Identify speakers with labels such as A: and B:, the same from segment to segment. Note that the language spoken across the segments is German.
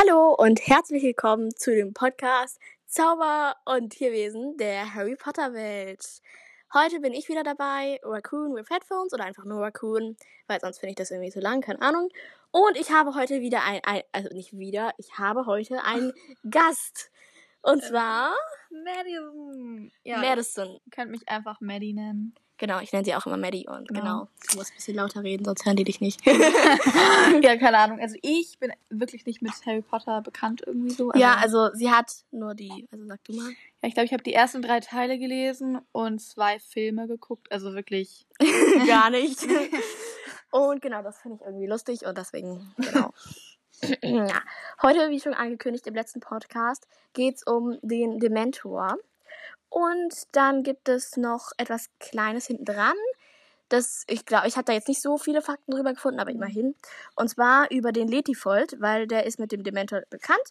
A: Hallo und herzlich willkommen zu dem Podcast Zauber und Tierwesen der Harry Potter Welt. Heute bin ich wieder dabei, Raccoon with Headphones oder einfach nur Raccoon, weil sonst finde ich das irgendwie zu lang, keine Ahnung. Und ich habe heute wieder ein, ein also nicht wieder, ich habe heute einen Gast. Und zwar
B: Madison. Ja,
A: Madison.
B: Ihr könnt mich einfach Maddie nennen.
A: Genau, ich nenne sie auch immer Maddie und
B: Genau.
A: genau. Du musst ein bisschen lauter reden, sonst hören die dich nicht.
B: ja, keine Ahnung. Also ich bin wirklich nicht mit Harry Potter bekannt irgendwie so.
A: ja, also sie hat nur die, also sag du mal.
B: ja, ich glaube, ich habe die ersten drei Teile gelesen und zwei Filme geguckt. Also wirklich.
A: Gar nicht. Und genau, das finde ich irgendwie lustig und deswegen, genau. ja. Heute, wie schon angekündigt im letzten Podcast, geht es um den Dementor. Und dann gibt es noch etwas Kleines hinten dran. Das, ich glaube, ich habe da jetzt nicht so viele Fakten drüber gefunden, aber immerhin. Und zwar über den Letifold, weil der ist mit dem Dementor bekannt.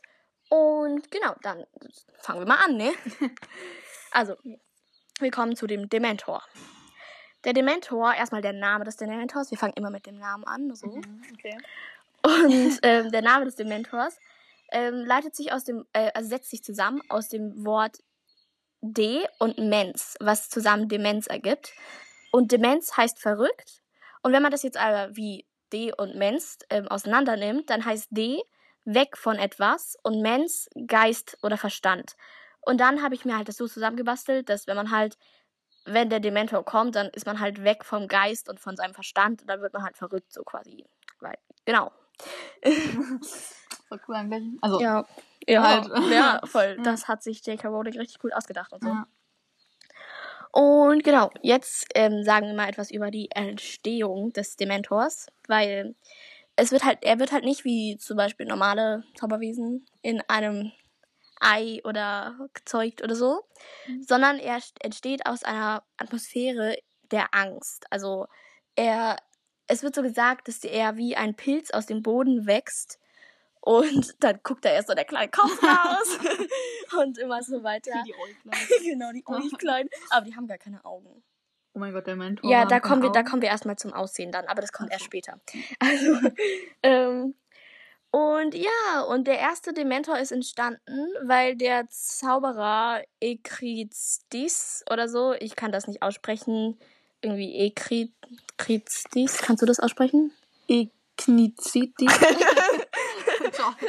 A: Und genau, dann fangen wir mal an, ne? Also, wir kommen zu dem Dementor. Der Dementor, erstmal der Name des Dementors. Wir fangen immer mit dem Namen an. So.
B: Okay.
A: Und ähm, der Name des Dementors ähm, leitet sich aus dem, äh, also setzt sich zusammen aus dem Wort De und Mens, was zusammen Demenz ergibt. Und Demenz heißt verrückt. Und wenn man das jetzt aber wie De und Mens ähm, auseinander nimmt, dann heißt De weg von etwas und Mens Geist oder Verstand. Und dann habe ich mir halt das so zusammengebastelt, dass wenn man halt, wenn der Dementor kommt, dann ist man halt weg vom Geist und von seinem Verstand und dann wird man halt verrückt, so quasi. Weil, genau.
B: Voll cool eigentlich. Also,
A: Ja, ja,
B: Halt.
A: ja, voll. Das hat sich J.K. Rowling richtig gut ausgedacht und so.
B: ja.
A: Und genau, jetzt ähm, sagen wir mal etwas über die Entstehung des Dementors, weil es wird halt, er wird halt nicht wie zum Beispiel normale Zauberwesen in einem Ei oder gezeugt oder so,
B: Mhm.
A: sondern er st- entsteht aus einer Atmosphäre der Angst. Also er, es wird so gesagt, dass er wie ein Pilz aus dem Boden wächst und dann guckt da erst so der kleine Kopf raus und immer so weiter.
B: Wie die Äuglein.
A: genau, die Äuglein. Aber die haben gar keine Augen.
B: Oh mein Gott, der Mentor.
A: Ja, da kommen wir, da kommen wir erstmal zum Aussehen dann, aber das kommt erst später. Also, ähm, und ja, und der erste Dementor ist entstanden, weil der Zauberer Ekrizdis oder so, ich kann das nicht aussprechen, irgendwie Ekrizdis, kannst du das aussprechen?
B: Ekniziti.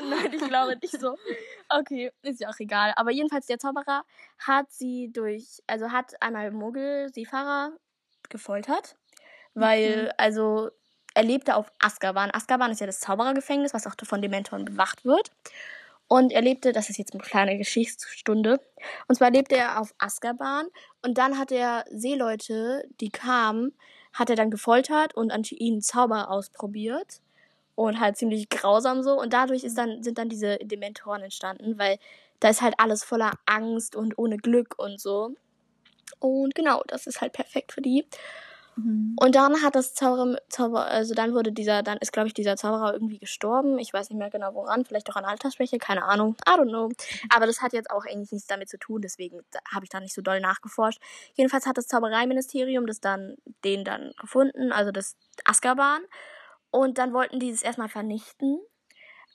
A: Nein, ich glaube nicht so. Okay, ist ja auch egal. Aber jedenfalls, der Zauberer hat sie durch, also hat einmal Muggel, Seefahrer gefoltert. Weil,
B: Mhm.
A: also, er lebte auf Azkaban. Azkaban ist ja das Zauberergefängnis, was auch von Dementoren bewacht wird. Und er lebte, das ist jetzt eine kleine Geschichtsstunde, und zwar lebte er auf Azkaban und dann hat er Seeleute, die kamen, hat er dann gefoltert und an ihnen Zauber ausprobiert und halt ziemlich grausam so und dadurch ist dann sind dann diese Dementoren entstanden, weil da ist halt alles voller Angst und ohne Glück und so. Und genau, das ist halt perfekt für die.
B: Mhm.
A: Und dann hat das Zauber, Zauber also dann wurde dieser, dann ist glaube ich dieser Zauberer irgendwie gestorben. Ich weiß nicht mehr genau woran, vielleicht auch an Altersschwäche, keine Ahnung. I don't know. Aber das hat jetzt auch eigentlich nichts damit zu tun, deswegen habe ich da nicht so doll nachgeforscht. Jedenfalls hat das Zaubereiministerium das dann, den dann gefunden, also das Azkaban. Und dann wollten die es erstmal vernichten.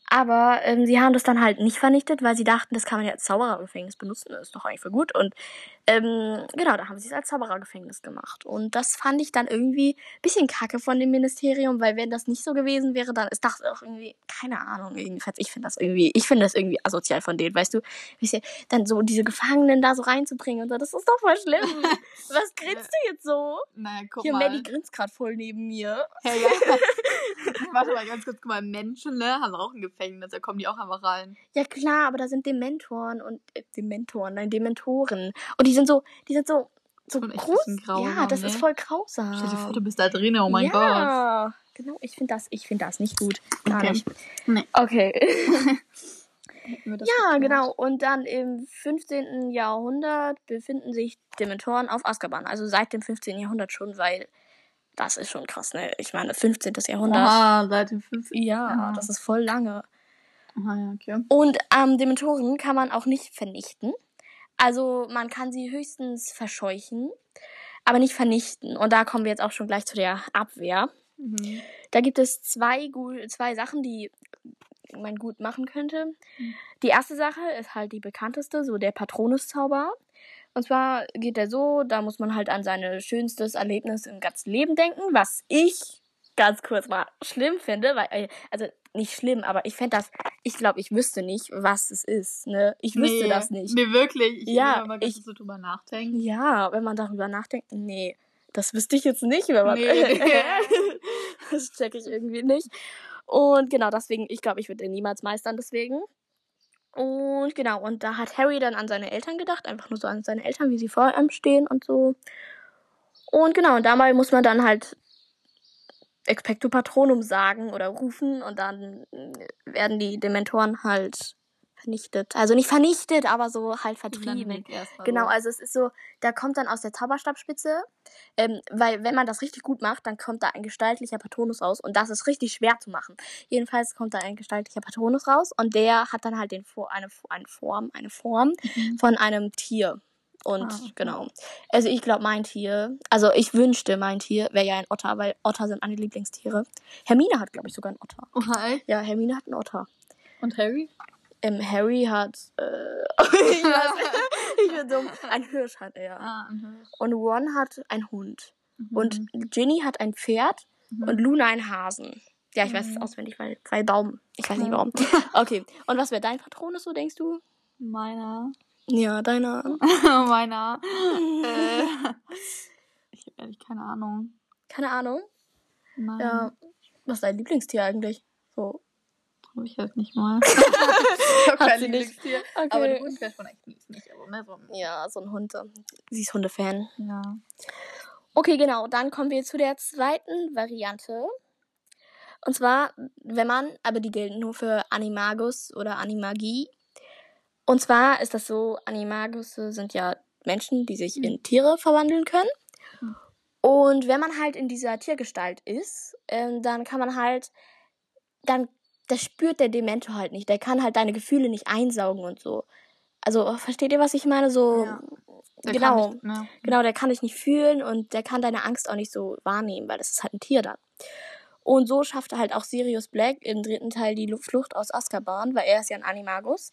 A: Aber ähm, sie haben das dann halt nicht vernichtet, weil sie dachten, das kann man ja als Zauberergefängnis benutzen. Das ist doch eigentlich voll gut. Und ähm, genau, da haben sie es als Zauberergefängnis gemacht. Und das fand ich dann irgendwie ein bisschen kacke von dem Ministerium, weil wenn das nicht so gewesen wäre, dann ist das auch irgendwie, keine Ahnung, jedenfalls, ich finde das irgendwie, ich finde das irgendwie asozial von denen, weißt du, ihr, dann so diese Gefangenen da so reinzubringen und so, das ist doch voll schlimm. Was grinst du jetzt so?
B: Naja, guck
A: Hier,
B: mal.
A: Maddie grinst gerade voll neben mir.
B: Hey, ja. Warte mal ganz kurz, guck mal, Menschen, ne, haben auch ein Gefängnis, da kommen die auch einfach rein.
A: Ja klar, aber da sind Dementoren und äh, Dementoren, nein, Dementoren. Und die sind so, die sind so, so groß.
B: grausam,
A: ja, das
B: ne?
A: ist voll grausam.
B: Stell dir vor, du bist da drin, oh mein Gott.
A: ja, genau, ich finde das, ich finde das nicht gut. Gar
B: Okay.
A: nicht.
B: Nee.
A: Okay. Ja, genau. Und dann im 15. Jahrhundert befinden sich Dementoren auf Azkaban. Also seit dem 15. Jahrhundert schon, weil das ist schon krass, ne? Ich meine, 15. Jahrhundert.
B: Aha, seit dem 50.
A: Ja,
B: Aha.
A: das ist voll lange.
B: Aha, ja, okay.
A: Und ähm, Dementoren kann man auch nicht vernichten. Also man kann sie höchstens verscheuchen, aber nicht vernichten. Und da kommen wir jetzt auch schon gleich zu der Abwehr.
B: Mhm.
A: Da gibt es zwei, zwei Sachen, die man gut machen könnte. Die erste Sache ist halt die bekannteste, so der Patronuszauber. Und zwar geht der so, da muss man halt an sein schönstes Erlebnis im ganzen Leben denken, was ich ganz kurz mal schlimm finde, weil, äh, also nicht schlimm, aber ich fände das, ich glaube, ich wüsste nicht, was es ist, ne? Ich wüsste
B: nee,
A: das nicht.
B: Nee, wirklich. Ich
A: Ja,
B: will mal
A: ich-
B: so drüber nachdenken.
A: Ja, wenn man darüber nachdenkt, nee, das wüsste ich jetzt nicht, wenn man.
B: Nee.
A: das checke ich irgendwie nicht. Und genau, deswegen, ich glaube, ich würde den niemals meistern, deswegen. Und genau, und da hat Harry dann an seine Eltern gedacht, einfach nur so an seine Eltern, wie sie vor ihm stehen und so. Und genau, und dabei muss man dann halt Expecto Patronum sagen oder rufen und dann werden die Dementoren halt vernichtet. Also nicht vernichtet, aber so halt vertrieben. Genau,
B: so.
A: also es ist so, da kommt dann aus der Zauberstabspitze, ähm, weil wenn man das richtig gut macht, dann kommt da ein gestaltlicher Patronus raus und das ist richtig schwer zu machen. Jedenfalls kommt da ein gestaltlicher Patronus raus und der hat dann halt den eine, eine Form, eine Form
B: Mhm.
A: von einem Tier. Und
B: Ah, okay.
A: genau. Also ich glaube, mein Tier, also ich wünschte, mein Tier wäre ja ein Otter, weil Otter sind meine Lieblingstiere. Hermine hat, glaube ich, sogar einen Otter.
B: Oh, hi.
A: Ja, Hermine hat einen Otter.
B: Und Harry?
A: Ähm, Harry hat, äh, ich, weiß, ich bin dumm, ein Hirsch hat er.
B: ah, mhm.
A: Und Ron hat einen Hund.
B: Mhm.
A: Und Ginny hat ein Pferd
B: Mhm.
A: und Luna einen Hasen. Ja, ich weiß es
B: Mhm.
A: auswendig, weil, weil Baum. Ich weiß nicht warum. Okay. Und was wäre dein Patronus, so denkst du?
B: Meiner.
A: Ja, deiner.
B: Meiner. äh, ich habe ehrlich keine Ahnung.
A: Keine Ahnung.
B: Nein.
A: Ja. Was ist dein Lieblingstier eigentlich? So.
B: Habe ich halt nicht mal. ich habe
A: Hat
B: kein
A: sie nicht.
B: Lieblingstier.
A: Okay.
B: Aber der Hund wäre schon echt nicht. Aber ne, so.
A: Ja, so ein Hund. Sie ist Hundefan.
B: Ja.
A: Okay, genau. Dann kommen wir zu der zweiten Variante. Und zwar, wenn man, aber die gelten nur für Animagus oder Animagie. Und zwar ist das so, Animagus sind ja Menschen, die sich in Tiere verwandeln können.
B: Mhm.
A: Und wenn man halt in dieser Tiergestalt ist, ähm, dann kann man halt, dann, das spürt der Dementor halt nicht. Der kann halt deine Gefühle nicht einsaugen und so. Also, versteht ihr, was ich meine? So,
B: Ja.
A: Genau.
B: Nicht, ne?
A: Genau, der kann dich nicht fühlen und der kann deine Angst auch nicht so wahrnehmen, weil das ist halt ein Tier dann. Und so schafft er halt auch Sirius Black im dritten Teil die Lu- Flucht aus Azkaban, weil er ist ja ein Animagus.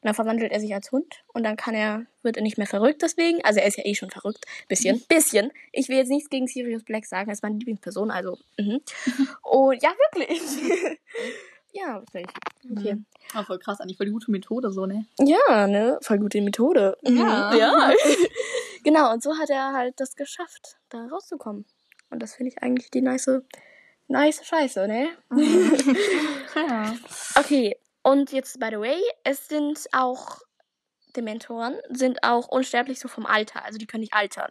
A: Und dann verwandelt er sich als Hund und dann kann er, wird er nicht mehr verrückt deswegen. Also er ist ja eh schon verrückt. Bisschen. Bisschen. Ich will jetzt nichts gegen Sirius Black sagen, er ist meine Lieblingsperson, also. Mhm. Und ja, wirklich. ja, wirklich. Okay.
B: Mhm. Oh, voll krass, eigentlich voll die gute Methode, so, ne?
A: Ja, ne? Voll gute Methode. Mhm.
B: Ja.
A: ja. genau, und so hat er halt das geschafft, da rauszukommen. Und das finde ich eigentlich die nice, nice Scheiße, ne?
B: ja.
A: Okay, und jetzt, by the way, es sind auch Dementoren, sind auch unsterblich so vom Alter. Also die können nicht altern.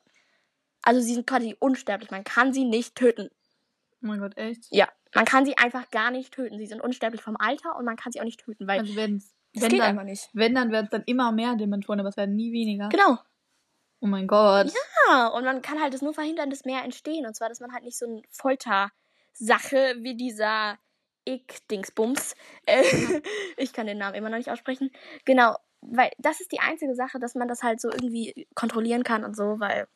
A: Also sie sind quasi unsterblich. Man kann sie nicht töten.
B: Oh mein Gott, echt?
A: Ja, man kann sie einfach gar nicht töten. Sie sind unsterblich vom Alter und man kann sie auch nicht töten, weil
B: Also
A: das
B: wenn
A: geht
B: dann,
A: einfach nicht.
B: wenn, dann werden es dann immer mehr Dementoren, aber es werden nie weniger.
A: Genau.
B: Oh mein Gott.
A: Ja, und man kann halt es nur verhindern, dass mehr entstehen. Und zwar, dass man halt nicht so eine Foltersache wie dieser Ick-Dingsbums. Äh, ich kann den Namen immer noch nicht aussprechen. Genau, weil das ist die einzige Sache, dass man das halt so irgendwie kontrollieren kann und so, weil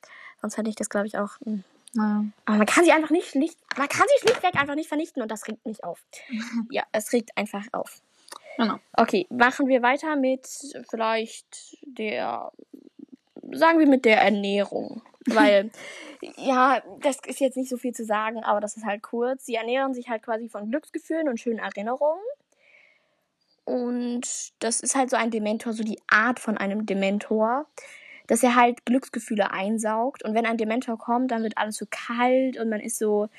A: sonst hätte ich das, glaube ich, auch. hm.
B: Ja.
A: Aber man kann sie einfach nicht, nicht, man kann sie schlichtweg einfach nicht vernichten und das regt mich auf. Ja, es regt einfach auf.
B: Genau.
A: Okay, machen wir weiter mit vielleicht der, sagen wir mit der Ernährung. Weil, ja, das ist jetzt nicht so viel zu sagen, aber das ist halt kurz. Sie ernähren sich halt quasi von Glücksgefühlen und schönen Erinnerungen. Und das ist halt so ein Dementor, so die Art von einem Dementor, dass er halt Glücksgefühle einsaugt. Und wenn ein Dementor kommt, dann wird alles so kalt und man ist so.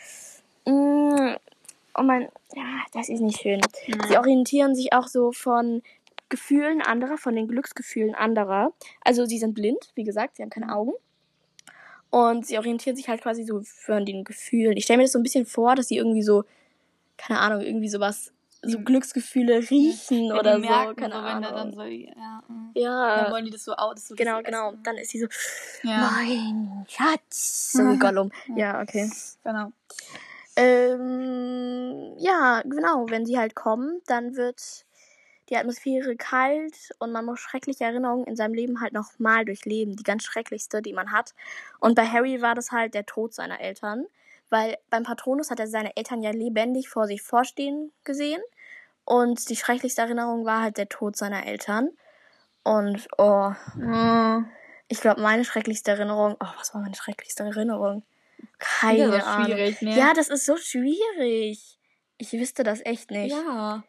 A: Mm, und man. Ja, das ist nicht schön. Sie orientieren sich auch so von Gefühlen anderer, von den Glücksgefühlen anderer. Also sie sind blind, wie gesagt, sie haben keine Augen. Und sie orientieren sich halt quasi so von den Gefühlen. Ich stelle mir das so ein bisschen vor, dass sie irgendwie so, keine Ahnung, irgendwie sowas, so
B: Mhm.
A: Glücksgefühle riechen
B: Ja,
A: oder
B: die
A: so,
B: merken
A: keine
B: so, wenn der dann
A: Ahnung.
B: so, ja, mm.
A: Ja,
B: dann wollen die das so aus. So
A: genau, genau.
B: essen.
A: Dann ist sie so,
B: Ja,
A: mein Schatz, so wie Gollum. Ja, okay.
B: genau.
A: Ähm, ja, genau. Wenn sie halt kommen, dann wird die Atmosphäre kalt und man muss schreckliche Erinnerungen in seinem Leben halt nochmal durchleben. Die ganz schrecklichste, die man hat. Und bei Harry war das halt der Tod seiner Eltern. Weil beim Patronus hat er seine Eltern ja lebendig vor sich vorstehen gesehen. Und die schrecklichste Erinnerung war halt der Tod seiner Eltern. Und, oh,
B: Oh.
A: ich glaube, meine schrecklichste Erinnerung, oh, was war meine schrecklichste Erinnerung? Keine
B: Wieder so
A: Ahnung.
B: schwierig, ne?
A: Ja, das ist so schwierig. Ich wüsste das echt nicht. Ja,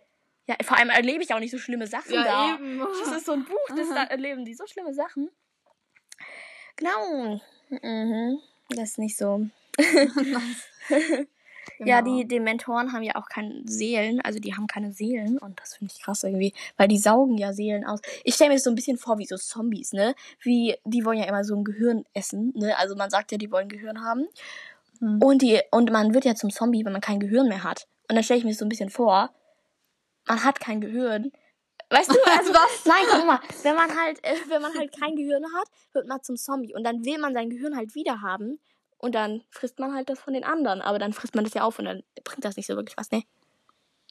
B: Ja.
A: vor allem erlebe ich auch nicht so schlimme Sachen
B: Ja,
A: da.
B: eben.
A: Das ist so ein Buch, das da erleben die so schlimme Sachen. Genau. Mhm. Das ist nicht so. Ja,
B: Genau.
A: die Dementoren haben ja auch keine Seelen, also die haben keine Seelen und das finde ich krass irgendwie, weil die saugen ja Seelen aus. Ich stelle mir das so ein bisschen vor wie so Zombies, ne? Wie die wollen ja immer so ein Gehirn essen, ne? Also man sagt ja, die wollen Gehirn haben.
B: Hm.
A: Und die und man wird ja zum Zombie, wenn man kein Gehirn mehr hat. Und dann stelle ich mir das so ein bisschen vor, man hat kein Gehirn. Weißt du, also
B: Was?
A: Nein, guck mal, wenn man halt äh, wenn man halt kein Gehirn hat, wird man zum Zombie und dann will man sein Gehirn halt wieder haben und dann frisst man halt das von den anderen, aber dann frisst man das ja auf und dann bringt das nicht so wirklich was, ne?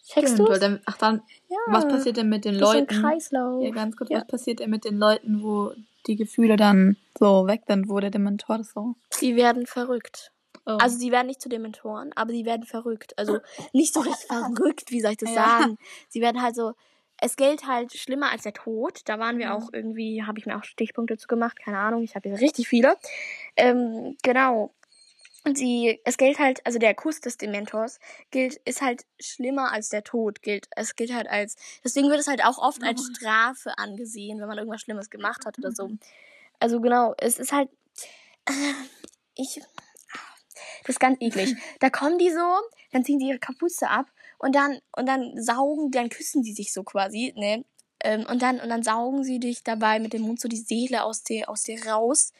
A: Checkst du?
B: dann, ach dann,
A: Ja.
B: was passiert denn mit den
A: ist
B: Leuten?
A: ein Kreislauf.
B: Ja, ganz kurz,
A: Ja.
B: was passiert denn mit den Leuten, wo die Gefühle dann so weg sind, wo der Dementor das so.
A: Die werden verrückt.
B: Oh.
A: Also sie werden nicht zu Dementoren, aber sie werden verrückt. Also nicht so richtig verrückt, wie soll ich das
B: Ja.
A: sagen? Sie werden halt so. Es gilt halt schlimmer als der Tod. Da waren wir
B: Mhm.
A: auch irgendwie, habe ich mir auch Stichpunkte zu gemacht, keine Ahnung, ich habe hier richtig viele. Ähm, genau. Und sie, es gilt halt, also der Kuss des Dementors gilt, ist halt schlimmer als der Tod, gilt, es gilt halt als, deswegen wird es halt auch oft als
B: Oh.
A: Strafe angesehen, wenn man irgendwas Schlimmes gemacht hat oder so. Also genau, es ist halt, äh, ich, das ist ganz eklig. Da kommen die so, dann ziehen sie ihre Kapuze ab und dann, und dann saugen, dann küssen die sich so quasi, ne? Ähm, und dann, und dann saugen sie dich dabei mit dem Mund so die Seele aus dir, aus dir raus.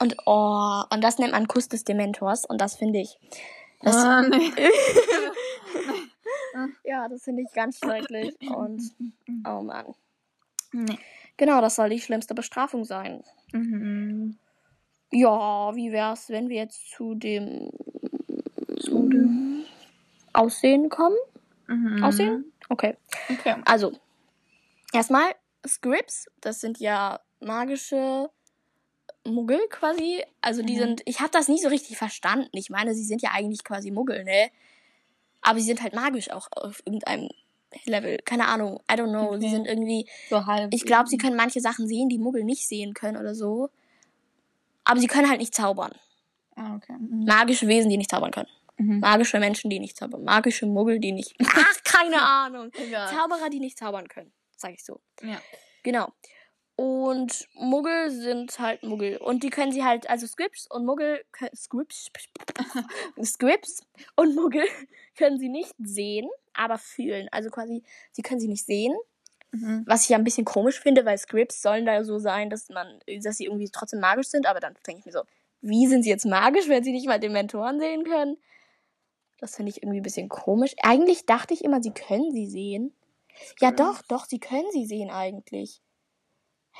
A: Und oh, und das nennt man Kuss des Dementors und das finde ich. Das,
B: ah, nee.
A: ja, das finde ich ganz schrecklich. Und oh Mann.
B: nee.
A: Genau, das soll die schlimmste Bestrafung sein.
B: Mhm.
A: Ja, wie wär's, wenn wir jetzt zu dem
B: Zu dem-
A: Aussehen kommen?
B: Mhm.
A: Aussehen? Okay.
B: Okay.
A: Also, erstmal Scripts, das sind ja magische Muggel quasi. Also die
B: Mhm.
A: sind, ich habe das nie so richtig verstanden. Ich meine, sie sind ja eigentlich quasi Muggel, ne? Aber sie sind halt magisch auch auf irgendeinem Level. Keine Ahnung, I don't know. Sie
B: Okay.
A: sind irgendwie,
B: So halb.
A: ich glaube, sie können manche Sachen sehen, die Muggel nicht sehen können oder so. Aber sie können halt nicht zaubern.
B: Ah, okay. Mhm.
A: Magische Wesen, die nicht zaubern können.
B: Mhm.
A: Magische Menschen, die nicht zaubern. Magische Muggel, die nicht. Ach, keine Ahnung.
B: Egal.
A: Zauberer, die nicht zaubern können, sag ich so.
B: Ja.
A: Genau. Und Muggel sind halt Muggel. Und die können sie halt, also Scripts und Muggel, Scripts, Scripts und Muggel können sie nicht sehen, aber fühlen. Also quasi, sie können sie nicht sehen.
B: Mhm.
A: Was ich ja ein bisschen komisch finde, weil Scripts sollen da so sein, dass man, dass sie irgendwie trotzdem magisch sind, aber dann denke ich mir so, wie sind sie jetzt magisch, wenn sie nicht mal Dementoren sehen können? Das finde ich irgendwie ein bisschen komisch. Eigentlich dachte ich immer, sie können sie sehen. Ja, doch, doch, sie können sie sehen eigentlich.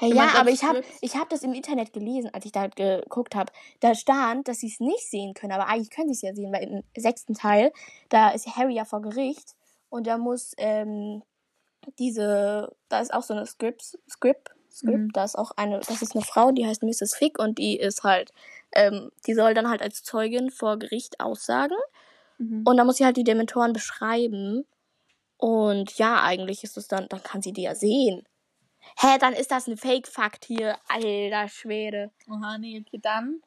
A: Hey, ja, aber ich habe ich hab das im Internet gelesen, als ich da geguckt habe. Da stand, dass sie es nicht sehen können, aber eigentlich können sie es ja sehen, weil im sechsten Teil, da ist Harry ja vor Gericht und da muss ähm, diese, da ist auch so eine Script, Script, Script,
B: Mhm.
A: da ist auch eine, das ist eine Frau, die heißt Mrs. Fick und die ist halt, ähm, die soll dann halt als Zeugin vor Gericht aussagen
B: Mhm.
A: und dann muss sie halt die Dementoren beschreiben. Und ja, eigentlich ist es dann, dann kann sie die ja sehen. Hä, dann ist das ein Fake-Fakt hier. Alter Schwede.
B: Oha, nee, okay, dann.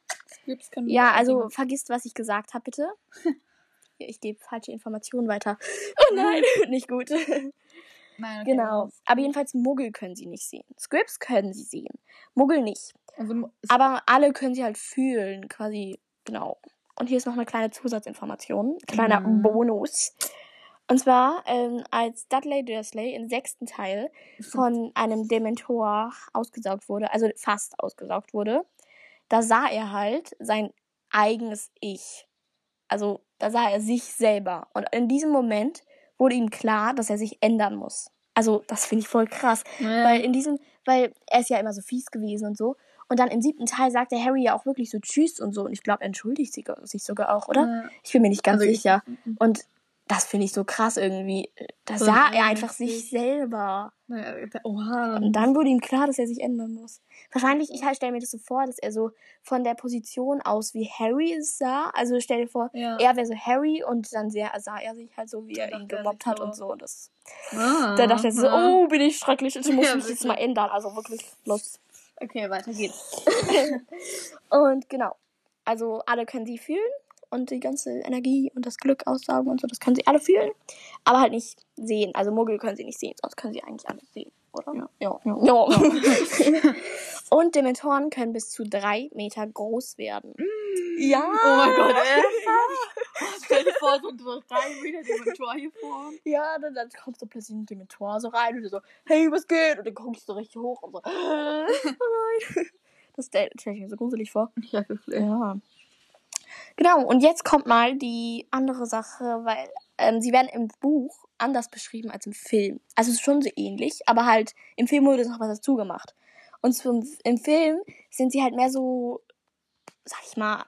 B: Wir
A: Ja, also
B: sehen.
A: vergisst, was ich gesagt habe, bitte. Ich gebe falsche Informationen weiter. Oh nein, nicht gut.
B: Nein, okay,
A: Genau. Aber jedenfalls Muggel können sie nicht sehen. Scripts können sie sehen. Muggel nicht.
B: Also,
A: Aber alle können sie halt fühlen, quasi. Genau. Und hier ist noch eine kleine Zusatzinformation, kleiner
B: Mhm.
A: Bonus. Und zwar, ähm, als Dudley Dursley im sechsten Teil von einem Dementor ausgesaugt wurde, also fast ausgesaugt wurde, da sah er halt sein eigenes Ich. Also da sah er sich selber. Und in diesem Moment wurde ihm klar, dass er sich ändern muss. Also das finde ich voll krass.
B: Ja.
A: Weil in diesem, weil er ist ja immer so fies gewesen und so. Und dann im siebten Teil sagt der Harry ja auch wirklich so Tschüss und so. Und ich glaube, er entschuldigt sich sogar auch, oder?
B: Ja.
A: Ich bin mir nicht ganz
B: Also ich-
A: sicher. Und Das finde ich so krass irgendwie. Da
B: So
A: sah er einfach sich selber.
B: Naja, Oha.
A: Und dann wurde ihm klar, dass er sich ändern muss. Wahrscheinlich, ich halt stelle mir das so vor, dass er so von der Position aus wie Harry es sah. Also stell dir vor,
B: Ja.
A: er wäre so Harry und dann sah, er sich halt so, wie er ihn gemobbt hat
B: so.
A: und so. Und das,
B: Ah,
A: da dachte er so,
B: ah.
A: oh, bin ich schrecklich, ich muss
B: Ja,
A: mich jetzt mal ändern. Also wirklich los.
B: Okay, weiter geht's.
A: Und genau. Also alle können sie fühlen und die ganze Energie und das Glück aussaugen und so, das können sie alle fühlen, aber halt nicht sehen. Also Muggel können sie nicht sehen, sonst können sie eigentlich alles sehen, oder?
B: Ja.
A: Ja. ja. und Dementoren können bis zu drei Meter groß werden. Ja.
B: Oh mein Gott? Stell dir vor, so drei Meter Dementor hier vorne.
A: Ja, dann, dann kommt so plötzlich ein Dementor so rein und so, hey, was geht? Und dann guckst du so richtig hoch und so, oh nein. Das stelle ich mir so gruselig vor.
B: Ja, wirklich.
A: Ja. Genau, und jetzt kommt mal die andere Sache, weil ähm, sie werden im Buch anders beschrieben als im Film. Also es ist schon so ähnlich, aber halt im Film wurde noch was dazu gemacht. Und zum, im Film sind sie halt mehr so, sag ich mal,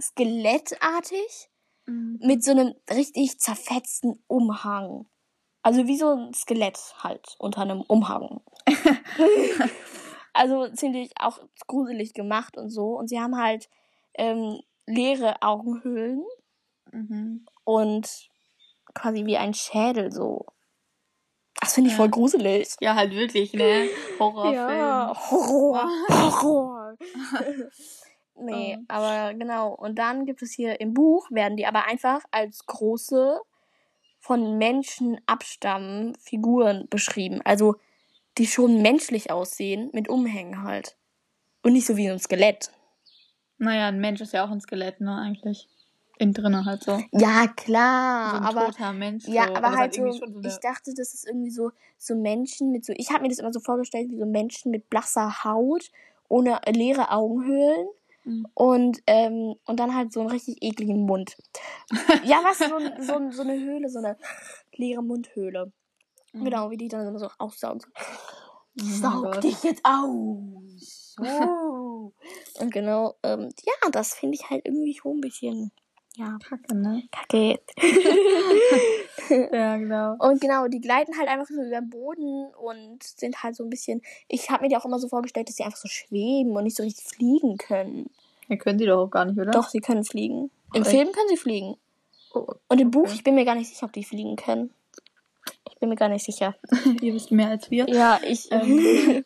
A: skelettartig
B: Mhm.
A: mit so einem richtig zerfetzten Umhang. Also wie so ein Skelett halt unter einem Umhang. also ziemlich auch gruselig gemacht und so. Und sie haben halt ähm, leere Augenhöhlen
B: Mhm.
A: und quasi wie ein Schädel so. Das finde ich
B: Ja.
A: voll gruselig.
B: Ja, halt wirklich, ne? Horrorfilm.
A: Ja, Horror. Horror. nee,
B: Oh.
A: aber genau. Und dann gibt es hier im Buch, werden die aber einfach als große, von Menschen abstammen Figuren beschrieben. Also, die schon menschlich aussehen, mit Umhängen halt. Und nicht so wie ein Skelett.
B: Naja, ein Mensch ist ja auch ein Skelett, ne, eigentlich. Innen drinnen halt so.
A: Ja, klar,
B: so ein
A: aber.
B: toter Mensch.
A: Ja,
B: so.
A: aber
B: es
A: halt so,
B: so eine-
A: ich dachte, das ist irgendwie so, so Menschen mit so, ich habe mir das immer so vorgestellt, wie so Menschen mit blasser Haut, ohne leere Augenhöhlen
B: Mhm.
A: und, ähm, und dann halt so einen richtig ekligen Mund. ja, was, so, ein- so, ein- so eine Höhle, so eine leere Mundhöhle.
B: Mhm.
A: Genau, wie die dann immer so aussaugen. So,
B: Oh
A: Saug
B: Gott.
A: dich jetzt aus. So. und genau, ähm, ja, das finde ich halt irgendwie schon ein bisschen, ja,
B: Kacke, ne?
A: kacke.
B: Ja, genau.
A: Und genau, die gleiten halt einfach so über den Boden und sind halt so ein bisschen. Ich habe mir die auch immer so vorgestellt, dass sie einfach so schweben und nicht so richtig fliegen können.
B: Ja, können sie doch auch gar nicht, oder?
A: Doch, sie können fliegen. Im
B: Echt?
A: Film können sie fliegen.
B: Oh,
A: Und im Buch,
B: Okay.
A: ich bin mir gar nicht sicher, ob die fliegen können. Ich bin mir gar nicht sicher.
B: ihr wisst mehr als wir.
A: Ja, ich.
B: Ähm.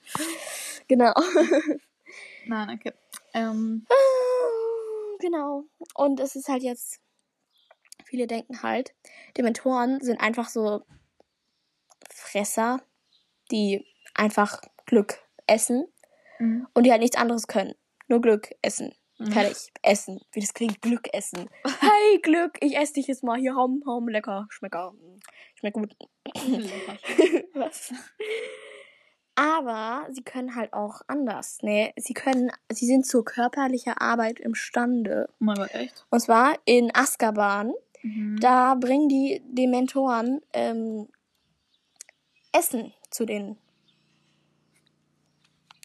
A: Genau.
B: Nein, okay. Ähm,
A: genau. Und es ist halt jetzt. Viele denken halt, Dementoren sind einfach so Fresser, die einfach Glück essen
B: mhm.
A: und die halt nichts anderes können. Nur Glück essen.
B: Mhm.
A: Fertig. Essen. Wie das klingt, Glück essen. Hey, Glück, ich esse dich jetzt mal hier. Haum, haum, lecker. Schmecker. Schmeckt gut. Was? Aber sie können halt auch anders. Ne? Sie können, sie sind zur körperlicher Arbeit imstande.
B: Oh mein Gott, echt?
A: Und zwar in Azkaban.
B: Mhm.
A: Da bringen die Dementoren ähm, Essen zu den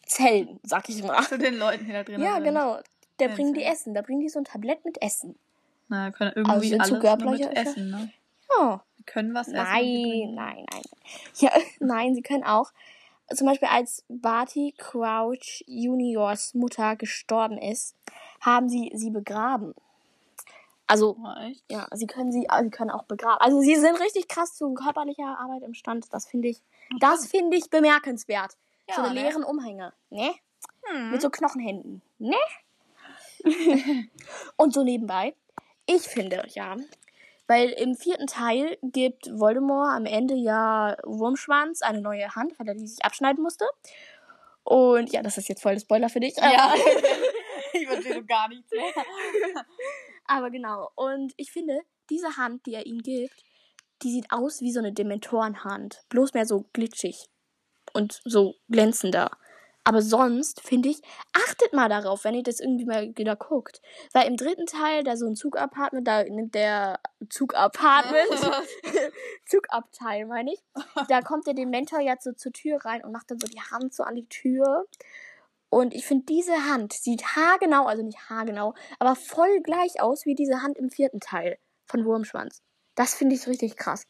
A: Zellen, sag ich mal.
B: Zu den Leuten, die da drin
A: Ja,
B: sind.
A: genau. Da
B: Ja,
A: bringen die. Essen. Da bringen die so ein Tablett mit Essen.
B: Na, können
A: Also
B: irgendwie
A: zu
B: alles nur mit
A: körperlicher-
B: essen, ne?
A: Ja.
B: Die können was essen.
A: Nein, nein, nein. Ja, nein, sie können auch. Zum Beispiel als Barty Crouch Juniors Mutter gestorben ist, haben sie sie begraben. Also,
B: echt?
A: ja, sie können sie, sie können auch begraben. Also sie sind richtig krass zu körperlicher Arbeit imstande. Das finde ich, das finde ich bemerkenswert.
B: Ja,
A: so eine
B: ne?
A: leeren Umhänge, ne?
B: Hm.
A: Mit so Knochenhänden, ne? Und so nebenbei, ich finde, ja, weil im vierten Teil gibt Voldemort am Ende ja Wurmschwanz eine neue Hand, weil er die sich abschneiden musste. Und ja, das ist jetzt voll der Spoiler für dich.
B: Ja. ich verstehe gar nichts mehr.
A: Aber genau. Und ich finde, diese Hand, die er ihm gibt, die sieht aus wie so eine Dementorenhand. Bloß mehr so glitschig und so glänzender. Aber sonst, finde ich, achtet mal darauf, wenn ihr das irgendwie mal wieder guckt. Weil im dritten Teil, da so ein Zugapartment, da nimmt der Zugapartment, Zugabteil, meine ich, da kommt der Dementor jetzt so zur Tür rein und macht dann so die Hand so an die Tür. Und ich finde, diese Hand sieht haargenau, also nicht haargenau, aber voll gleich aus wie diese Hand im vierten Teil von Wurmschwanz. Das finde ich richtig krass.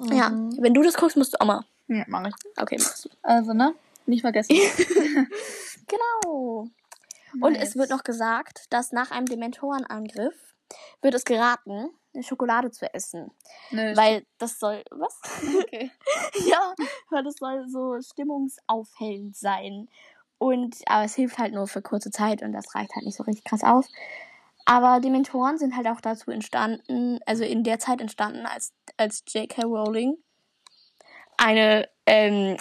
A: Ja,
B: Mhm.
A: wenn du das guckst, musst du auch mal.
B: Ja, mach ich.
A: Okay, machst du.
B: Also, ne? Nicht vergessen.
A: Genau. Und es wird noch gesagt, dass nach einem Dementorenangriff wird es geraten, eine Schokolade zu essen.
B: Nö,
A: Weil das soll. Was?
B: okay.
A: ja, weil das soll so stimmungsaufhellend sein. Und, aber es hilft halt nur für kurze Zeit und das reicht halt nicht so richtig krass auf. Aber Dementoren sind halt auch dazu entstanden, also in der Zeit entstanden, als, als J.K. Rowling eine ähm,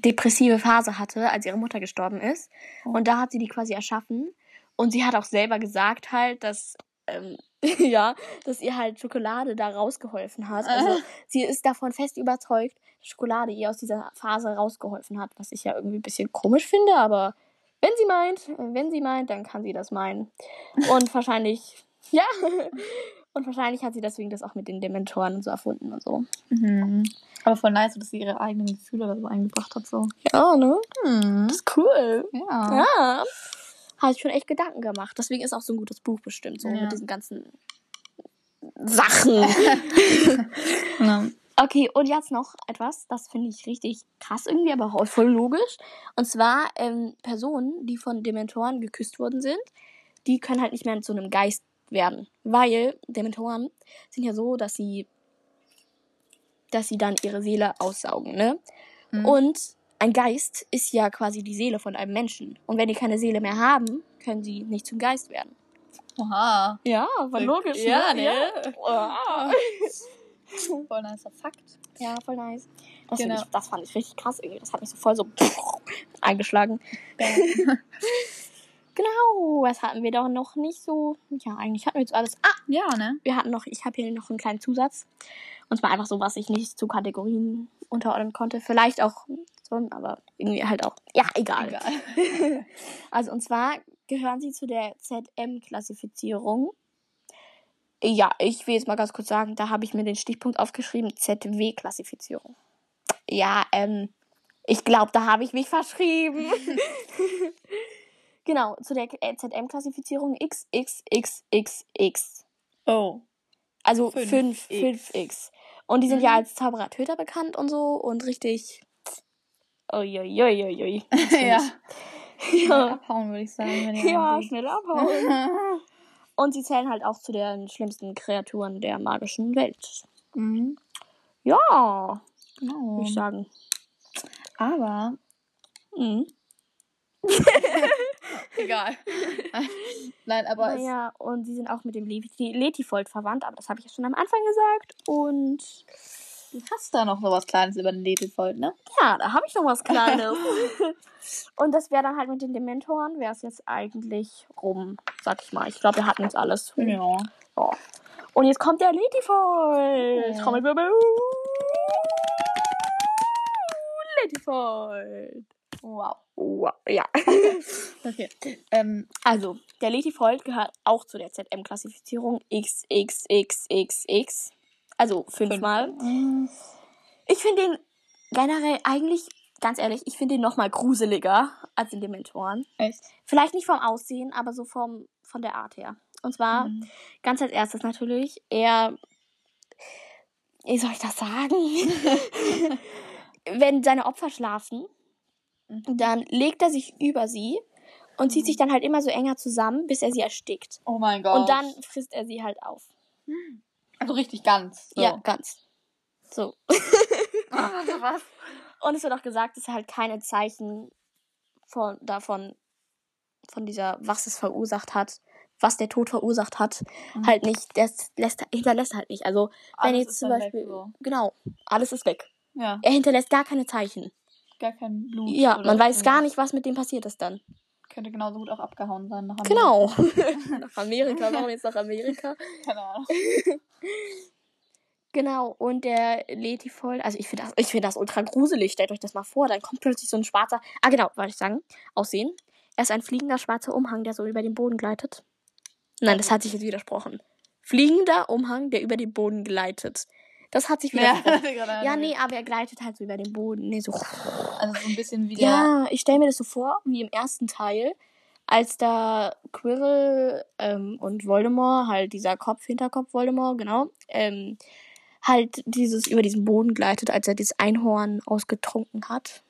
A: depressive Phase hatte, als ihre Mutter gestorben ist. Und da hat sie die quasi erschaffen. Und sie hat auch selber gesagt halt, dass, ähm, ja, dass ihr halt Schokolade da rausgeholfen hat. Also sie ist davon fest überzeugt, dass Schokolade ihr aus dieser Phase rausgeholfen hat, was ich ja irgendwie ein bisschen komisch finde, aber wenn sie meint, wenn sie meint, dann kann sie das meinen. Und wahrscheinlich, ja, und wahrscheinlich hat sie deswegen das auch mit den Dementoren und so erfunden und so.
B: Mhm. Aber voll nice, dass sie ihre eigenen Gefühle da so eingebracht hat. So.
A: Ja, ne?
B: Mhm.
A: Das ist cool.
B: Ja.
A: Ja. Habe ich schon echt Gedanken gemacht. Deswegen ist auch so ein gutes Buch bestimmt, so
B: Ja.
A: mit diesen ganzen Sachen.
B: ja.
A: Okay, und jetzt noch etwas, das finde ich richtig krass irgendwie, aber auch voll logisch. Und zwar ähm, Personen, die von Dementoren geküsst worden sind, die können halt nicht mehr zu einem Geist werden. Weil Dementoren sind ja so, dass sie, dass sie dann ihre Seele aussaugen, ne?
B: Mhm.
A: Und ein Geist ist ja quasi die Seele von einem Menschen. Und wenn die keine Seele mehr haben, können sie nicht zum Geist werden.
B: Oha.
A: Ja, war logisch,
B: Ja,
A: ne?
B: ne?
A: Ja.
B: Voll nicer Fakt.
A: Ja, voll nice. Das,
B: Genau.
A: ich, das fand ich richtig krass irgendwie. Das hat mich so voll so eingeschlagen. Genau, was hatten wir doch noch nicht so? Ja, eigentlich hatten wir jetzt alles. Ah,
B: ja, ne?
A: wir hatten noch, ich habe hier noch einen kleinen Zusatz. Und zwar einfach so, was ich nicht zu Kategorien unterordnen konnte. Vielleicht auch so, aber irgendwie halt auch. Ja, egal.
B: Egal.
A: Also und zwar gehören sie zu der ZM-Klassifizierung. Ja, ich will jetzt mal ganz kurz sagen, da habe ich mir den Stichpunkt aufgeschrieben, ZW-Klassifizierung. Ja, ähm, ich glaube, da habe ich mich verschrieben. genau, zu der ZM-Klassifizierung XXXXX.
B: Oh.
A: Also
B: 5X.
A: 5, 5x. Und die sind ja
B: Mhm.
A: als Zauberer-Töter bekannt und so und richtig. Uiuiuiui.
B: ja.
A: ja.
B: Abhauen, würde ich sagen.
A: Ja, schnell abhauen. Und sie zählen halt auch zu den schlimmsten Kreaturen der magischen Welt.
B: mhm.
A: Ja,
B: Genau.
A: würde ich sagen.
B: Aber.
A: Mhm.
B: Egal. Nein, aber es,
A: Naja, und sie sind auch mit dem Leti- Letifold verwandt, aber das habe ich ja schon am Anfang gesagt. Und
B: du hast da noch so was Kleines über den Letefold, ne?
A: ja, da habe ich noch was Kleines. und das wäre dann halt mit den Dementoren, wäre es jetzt eigentlich rum, sag ich mal. Ich glaube, wir hatten jetzt alles.
B: Ja.
A: Ja. Und jetzt kommt der Letifold. Trommelwirbel. Letifold.
B: Wow.
A: Wow. Ja.
B: Okay. Ähm,
A: Also, der Letifold gehört auch zu der ZM-Klassifizierung XXXXX. Also fünfmal. Ich finde den generell eigentlich, ganz ehrlich, ich finde den nochmal gruseliger als den Dementoren.
B: echt.
A: Vielleicht nicht vom Aussehen, aber so vom, von der Art her. Und zwar,
B: Mhm.
A: ganz als erstes natürlich, er. Wie soll ich das sagen? Wenn seine Opfer schlafen. Dann legt er sich über sie und zieht sich dann halt immer so enger zusammen, bis er sie erstickt.
B: Oh mein Gott.
A: Und dann frisst er sie halt auf.
B: Also richtig ganz. So.
A: Ja, ganz. So.
B: Also was?
A: Und es wird auch gesagt, dass er halt keine Zeichen von, davon, von dieser, was es verursacht hat, was der Tod verursacht hat,
B: Mhm.
A: halt nicht, das lässt, hinterlässt er halt nicht. Also, wenn
B: Alles
A: jetzt
B: ist
A: zum Beispiel,
B: so.
A: genau, alles ist weg.
B: Ja,
A: Er hinterlässt gar keine Zeichen.
B: Gar kein Blut.
A: Ja, man weiß gar nicht, was mit dem passiert ist dann.
B: Könnte genauso gut auch abgehauen sein. Nach
A: Genau. nach Amerika, warum jetzt nach Amerika?
B: Keine Ahnung.
A: Genau, und der Letifold, also ich finde das, ich finde das ultra gruselig. Stellt euch das mal vor, dann kommt plötzlich so ein schwarzer, ah genau, wollte ich sagen, Aussehen. Er ist ein fliegender schwarzer Umhang, der so über den Boden gleitet. Nein, das hat sich jetzt widersprochen. Fliegender Umhang, der über den Boden gleitet. Das hat sich
B: Ja,
A: widersprochen. ja, nee, aber er gleitet halt so über den Boden. Nee, so.
B: Also so ein bisschen wie der.
A: Ja, ich stelle mir das so vor, wie im ersten Teil, als da Quirrell ähm, und Voldemort, halt dieser Kopf, Hinterkopf Voldemort, genau, ähm, halt dieses über diesen Boden gleitet, als er dieses Einhorn ausgetrunken hat.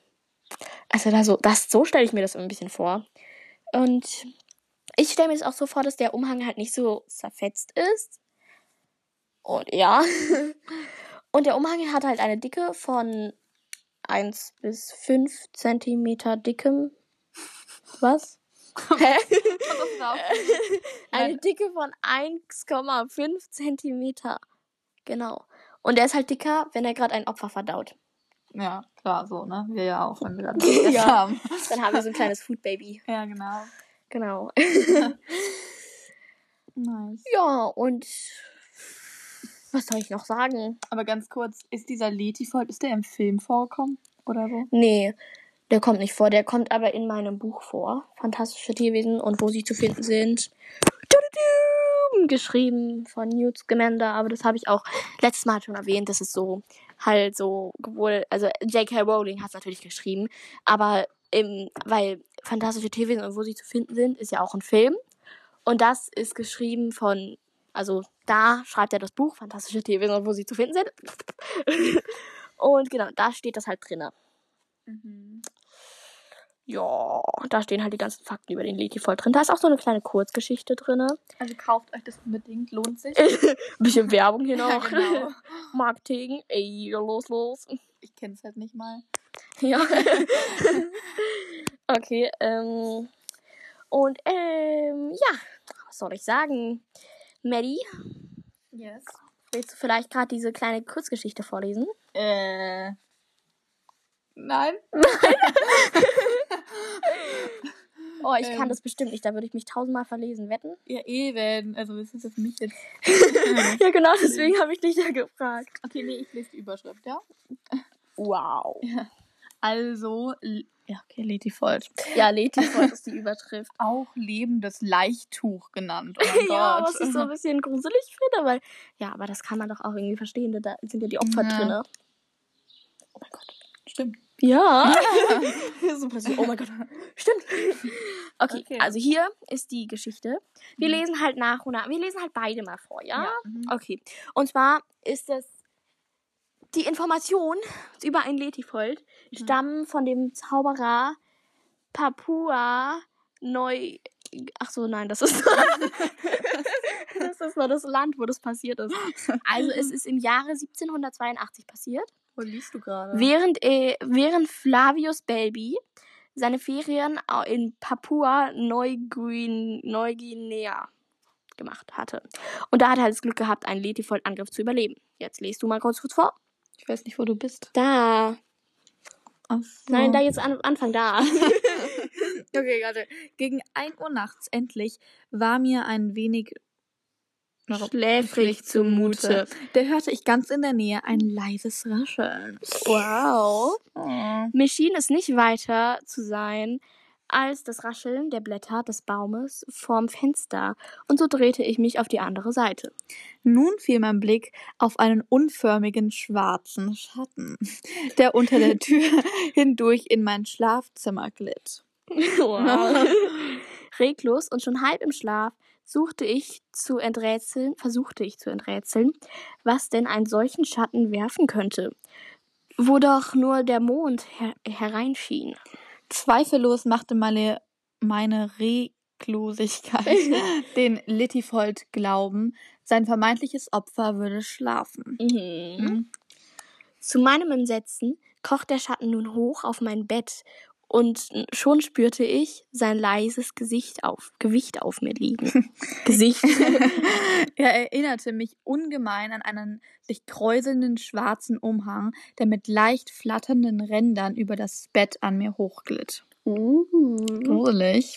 A: Also da so, das, so stelle ich mir das ein bisschen vor. Und ich stelle mir das auch so vor, dass der Umhang halt nicht so zerfetzt ist. Und ja. Und der Umhang hat halt eine Dicke von 1 bis 5 Zentimeter dickem. Was? Hä? eine Dicke von 1,5 Zentimeter. Genau. Und er ist halt dicker, wenn er gerade ein Opfer verdaut.
B: Ja, klar, so, ne? Wir ja auch, wenn wir dann
A: ja.
B: haben.
A: Dann haben wir so ein kleines Food Baby.
B: Ja, genau.
A: Genau.
B: Nice.
A: ja, und was soll ich noch sagen?
B: Aber ganz kurz, ist dieser Letifold, ist der im Film vorgekommen? Oder so?
A: Nee, der kommt nicht vor. Der kommt aber in meinem Buch vor. Fantastische Tierwesen und wo sie zu finden sind. Geschrieben von Newt Scamander, aber das habe ich auch letztes Mal schon erwähnt. Das ist so halt so wohl, also J.K. Rowling hat es natürlich geschrieben, aber im, weil Fantastische Tierwesen und wo sie zu finden sind, ist ja auch ein Film. Und das ist geschrieben von, also da schreibt er das Buch Fantastische Tierwesen wo sie zu finden sind. und genau, da steht das halt drinne.
B: Mhm.
A: Ja, da stehen halt die ganzen Fakten über den Leti voll drin. Da ist auch so eine kleine Kurzgeschichte drinne.
B: Also kauft euch das unbedingt, lohnt sich.
A: Bisschen Werbung hier
B: Ja,
A: noch.
B: genau.
A: Marketing. Ey, los, los.
B: Ich kenn's halt nicht mal.
A: Ja. okay, ähm. Und, ähm, ja, was soll ich sagen? Maddie,
B: Yes.
A: willst du vielleicht gerade diese kleine Kurzgeschichte vorlesen?
B: Äh. Nein.
A: Oh, ich
B: Ähm.
A: kann das bestimmt nicht, da würde ich mich tausendmal verlesen. Wetten?
B: Ja, eben. Also, das ist ja für mich jetzt.
A: Ja, genau, deswegen habe ich dich ja gefragt.
B: Okay, nee, ich lese die Überschrift, ja?
A: Wow.
B: Also, ja, okay, Letifold.
A: Ja, Leti voll ist die Überschrift.
B: Auch lebendes Leichttuch genannt. Oh mein
A: ja,
B: Gott.
A: was ich so ein bisschen gruselig finde, weil, ja, aber das kann man doch auch irgendwie verstehen, da sind ja die Opfer
B: Ja.
A: drinne. Oh mein Gott.
B: Stimmt.
A: Ja. so plötzlich, oh mein Gott. Stimmt. Okay,
B: Okay.
A: also hier ist die Geschichte. Wir
B: Mhm.
A: lesen halt nach und nach. Wir lesen halt beide mal vor, ja?
B: mhm.
A: Okay. Und zwar ist es die Information über ein Letifold
B: Mhm.
A: stammen von dem Zauberer Papua Neu. Ach so, nein, das ist das ist nur das Land, wo das passiert ist. Also es ist im Jahre 1782 passiert.
B: Wo liest du gerade?
A: Während, äh, während Flavius Belby seine Ferien in Papua Neuguin Neuguinea gemacht hatte. Und da hat er halt das Glück gehabt, einen Letifold-Angriff zu überleben. Jetzt lest du mal kurz kurz vor.
B: Ich weiß nicht, wo du bist.
A: Da.
B: Ach so.
A: Nein, da jetzt an, Anfang da.
B: Okay, warte. Gegen 1 Uhr nachts endlich war mir ein wenig
A: Schläfrig zumute.
B: Da hörte ich ganz in der Nähe ein leises Rascheln.
A: Wow.
B: Oh.
A: Mir schien es nicht weiter zu sein als das Rascheln der Blätter des Baumes vorm Fenster. Und so drehte ich mich auf die andere Seite.
B: Nun fiel mein Blick auf einen unförmigen schwarzen Schatten, der unter der Tür hindurch in mein Schlafzimmer glitt.
A: Wow. Reglos und schon halb im Schlaf suchte ich zu enträtseln, versuchte ich zu enträtseln, was denn einen solchen Schatten werfen könnte, wo doch nur der Mond her hereinschien.
B: Zweifellos machte meine, meine Reglosigkeit den Littifold glauben, sein vermeintliches Opfer würde schlafen.
A: Mhm. Zu meinem Entsetzen kroch der Schatten nun hoch auf mein Bett und schon spürte ich sein leises Gesicht auf, Gewicht auf mir liegen. Gesicht.
B: er erinnerte mich ungemein an einen sich kräuselnden schwarzen Umhang, der mit leicht flatternden Rändern über das Bett an mir hochglitt.
A: Uh.
B: Gruselig.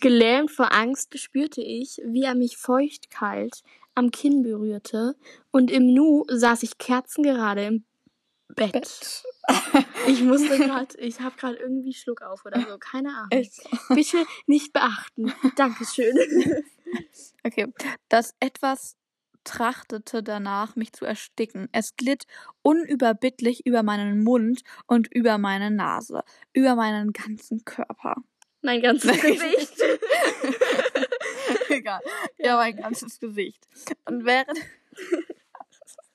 A: Gelähmt vor Angst spürte ich, wie er mich feuchtkalt am Kinn berührte und im Nu saß ich kerzengerade im Bett.
B: Bett.
A: Ich musste gerade, ich habe gerade irgendwie Schluck auf oder so, keine Ahnung.
B: Echt?
A: Bitte nicht beachten. Dankeschön.
B: Okay. Das etwas trachtete danach, mich zu ersticken. Es glitt unüberbittlich über meinen Mund und über meine Nase, über meinen ganzen Körper.
A: Mein ganzes Gesicht.
B: Egal. Ja, mein ganzes Gesicht. Und während.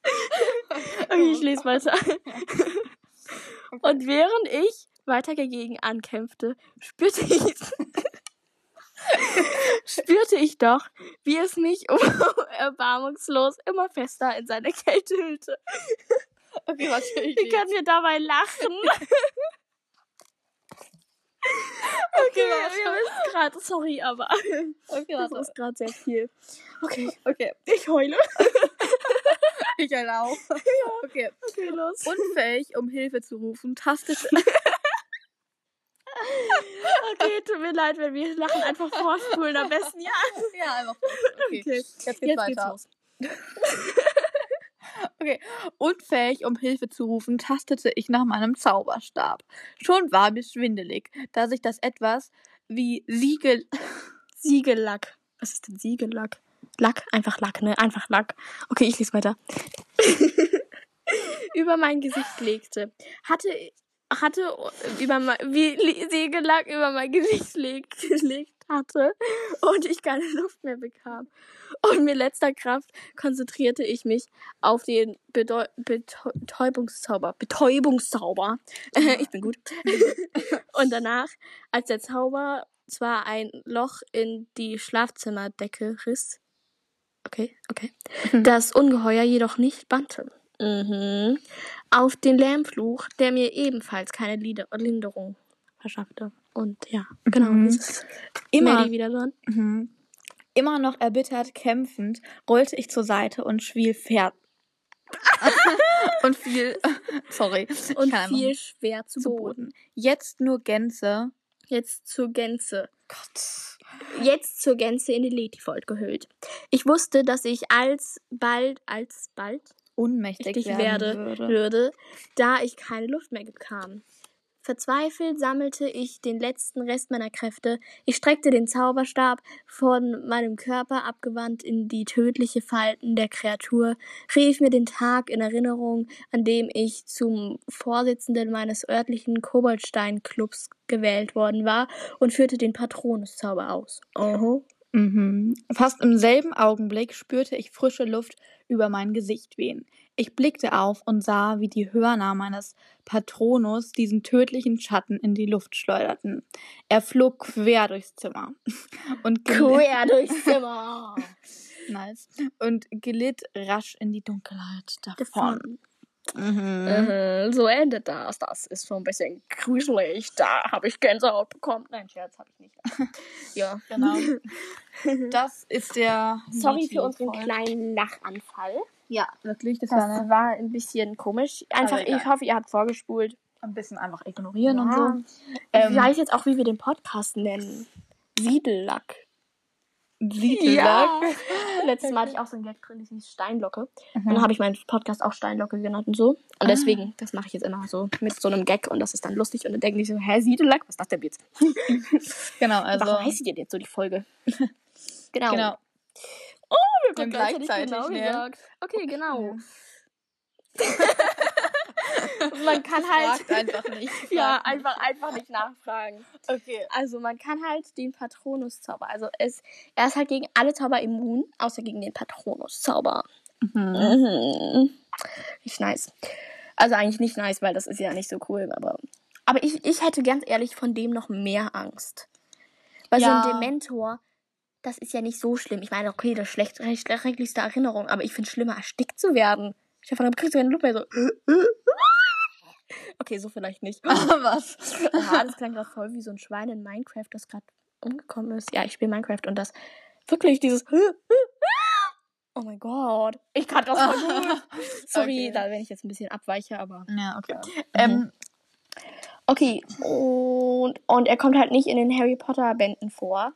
A: Okay, ich lese weiter. Und während ich weiter dagegen ankämpfte, spürte ich, spürte ich doch, wie es mich erbarmungslos immer fester in seine Kälte hüllte.
B: Okay, was ich
A: Wie können wir dabei lachen? Okay, wir wissen gerade, sorry, aber
B: Okay,
A: das
B: warte.
A: ist gerade sehr viel. Okay,
B: Okay,
A: ich heule.
B: Ich erlaube. Okay.
A: Okay, los.
B: Unfähig, um Hilfe zu rufen, tastete.
A: Okay, tut mir leid, wenn wir lachen, einfach vorspulen am besten. Ja.
B: ja, einfach. Okay.
A: Okay,
B: Jetzt geht's
A: jetzt
B: weiter.
A: geht's los.
B: Okay. Unfähig, um Hilfe zu rufen, tastete ich nach meinem Zauberstab. Schon war mir schwindelig, da sich das etwas wie Siegel.
A: Siegellack. Was ist denn Siegellack? Lack, einfach Lack, ne? Einfach Lack. Okay, ich lese weiter. über mein Gesicht legte. Hatte, hatte über mein, wie Siegellack über mein Gesicht leg, gelegt hatte und ich keine Luft mehr bekam. Und mit letzter Kraft konzentrierte ich mich auf den Bedeu Betäu- Betäubungszauber. Betäubungszauber. ich bin gut. und danach, als der Zauber zwar ein Loch in die Schlafzimmerdecke riss, okay, okay, das Ungeheuer jedoch nicht bannte. Mhm. Auf den Lärmfluch, der mir ebenfalls keine Lieder Linderung verschaffte. Und ja, genau,
B: Mhm.
A: dieses
B: Immer,
A: wieder dran.
B: mhm. immer noch erbittert kämpfend, rollte ich zur Seite und schwiel Pferd. und fiel. Sorry.
A: Und viel schwer zu
B: zu
A: Boden.
B: Boden. Jetzt nur Gänse.
A: Jetzt zur Gänze.
B: Gott.
A: Jetzt zur Gänze in die Letifold gehüllt. Ich wusste, dass ich alsbald, alsbald
B: werden
A: werde,
B: würde.
A: würde, da ich keine Luft mehr bekam. Verzweifelt sammelte ich den letzten Rest meiner Kräfte. Ich streckte den Zauberstab von meinem Körper abgewandt in die tödliche Falten der Kreatur, rief mir den Tag in Erinnerung, an dem ich zum Vorsitzenden meines örtlichen Koboldstein-Clubs gewählt worden war und führte den Patronuszauber aus. Oho.
B: Mhm. Fast im selben Augenblick spürte ich frische Luft über mein Gesicht wehen. Ich blickte auf und sah, wie die Hörner meines Patronus diesen tödlichen Schatten in die Luft schleuderten. Er flog quer durchs Zimmer und,
A: Quer durchs Zimmer.
B: nice. und glitt rasch in die Dunkelheit davon. Mhm.
A: Mhm, so endet das. Das ist so ein bisschen gruselig. Da habe ich Gänsehaut bekommen. Nein, Scherz habe ich nicht. ja.
B: Genau. Das ist der.
A: Sorry für unseren kleinen Lachanfall.
B: Ja, wirklich. Das,
A: Das
B: war eine,
A: war ein bisschen komisch. Einfach, ich hoffe, ihr habt vorgespult.
B: ein bisschen einfach ignorieren
A: Ja.
B: und so.
A: Ich
B: Ähm,
A: weiß jetzt auch, wie wir den Podcast nennen. Siedellack.
B: Siedellack.
A: Letztes Mal hatte ich auch so ein Gag drin, das hieß Steinlocke.
B: Mhm.
A: Und dann habe ich meinen Podcast auch Steinlocke genannt und so. Und
B: Ah.
A: deswegen, das mache ich jetzt immer so mit so einem Gag und das ist dann lustig. Und dann denken die so, hä, Siedellack? Was ist das denn jetzt?
B: Genau, also.
A: Warum heißt die denn jetzt so die Folge? genau.
B: Genau.
A: Oh, wir haben gleichzeitig
B: gleichzeitig,
A: genau
B: ne?
A: gesagt. Okay, genau.
B: Ja.
A: man kann halt.
B: Einfach nicht.
A: Ja, einfach, einfach nicht nachfragen.
B: Okay.
A: Also man kann halt den Patronuszauber. Also es, er ist halt gegen alle Zauber immun, außer gegen den Patronuszauber.
B: Mhm.
A: Mhm. Nicht nice. Also eigentlich nicht nice, weil das ist ja nicht so cool, aber. Aber ich, ich hätte ganz ehrlich von dem noch mehr Angst. Weil
B: Ja.
A: so ein Dementor, das ist ja nicht so schlimm. Ich meine, okay, das ist schlecht, recht- schrecklichste Erinnerung, aber ich finde es schlimmer, erstickt zu werden. Stefan, dann kriegst du keine Luft mehr so. Okay, so vielleicht nicht.
B: Was?
A: Oha, das klang gerade voll wie so ein Schwein in Minecraft, das gerade umgekommen ist. Ja, ich spiele Minecraft und das wirklich dieses. Oh mein Gott. Ich kann das voll gut. Sorry,
B: Okay.
A: da wenn ich jetzt ein bisschen abweiche, aber.
B: Ja, okay.
A: Ähm, okay, und, und er kommt halt nicht in den Harry Potter Bänden vor.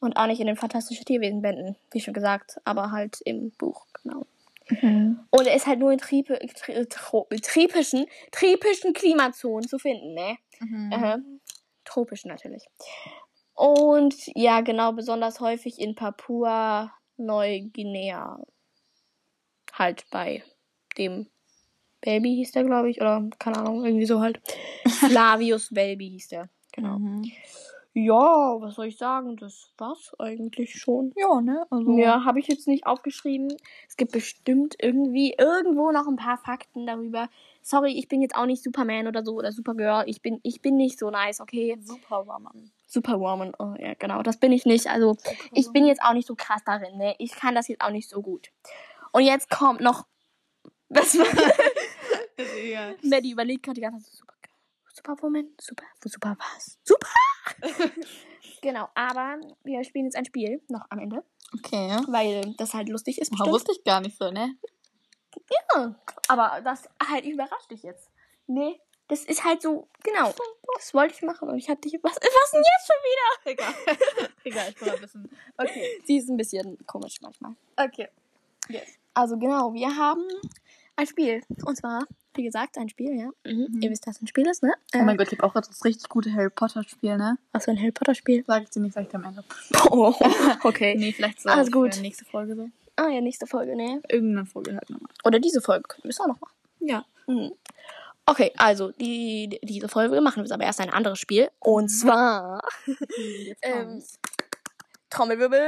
A: Und auch nicht in den Fantastische Tierwesen Bänden, wie schon gesagt, aber halt im Buch, genau.
B: Mhm.
A: Und er ist halt nur in Tripe, tri, tro, tropischen, tropischen Klimazonen zu finden, ne?
B: Mhm.
A: Aha. Tropisch natürlich. Und ja, genau, besonders häufig in Papua Neuguinea. Halt bei dem Baby hieß der, glaube ich, oder keine Ahnung, irgendwie so halt. Flavius Baby hieß der. Genau.
B: Mhm.
A: Ja, was soll ich sagen? Das war's eigentlich schon.
B: Ja, ne? Also,
A: Mehr habe ich jetzt nicht aufgeschrieben. Es gibt bestimmt irgendwie irgendwo noch ein paar Fakten darüber. Sorry, ich bin jetzt auch nicht Superman oder so oder Supergirl. Ich bin, ich bin nicht so nice, okay?
B: Superwoman.
A: Superwoman. Oh ja, genau, das bin ich nicht. Also ich bin jetzt auch nicht so krass darin, ne? Ich kann das jetzt auch nicht so gut. Und jetzt kommt noch. Was war.
B: ja.
A: Maddie überlegt gerade die ganze Zeit. Super, Superwoman? Super, super was? Super! genau, aber wir spielen jetzt ein Spiel noch am Ende,
B: Okay.
A: weil das halt lustig ist. Bestimmt.
B: wusste ich gar nicht so, ne?
A: Ja, aber das halt überrascht dich jetzt. Nee, das ist halt so, genau. Das wollte ich machen und ich hab dich. Was, was denn jetzt schon wieder?
B: Egal. Egal, ich brauche ein bisschen. Okay.
A: Sie ist ein bisschen komisch manchmal.
B: Okay. Yes.
A: Also genau, wir haben ein Spiel. Und zwar, wie gesagt, ein Spiel, ja. Mhm. Ihr wisst, was ein Spiel ist, ne?
B: Oh mein Gott, ich habe auch das richtig gute Harry Potter Spiel, ne?
A: Was für ein Harry Potter Spiel?
B: Sag ich dir nicht, sag ich dir am Ende.
A: Oh, okay.
B: Nee, vielleicht so
A: Alles gut.
B: nächste Folge so.
A: Ah ja, nächste Folge, ne?
B: Irgendeine Folge halt nochmal.
A: Oder diese Folge können wir es auch noch machen.
B: Ja.
A: Mhm. Okay, also die, die- diese Folge machen wir jetzt aber erst ein anderes Spiel. Und zwar
B: Jetzt
A: Ähm. Trommelwirbel.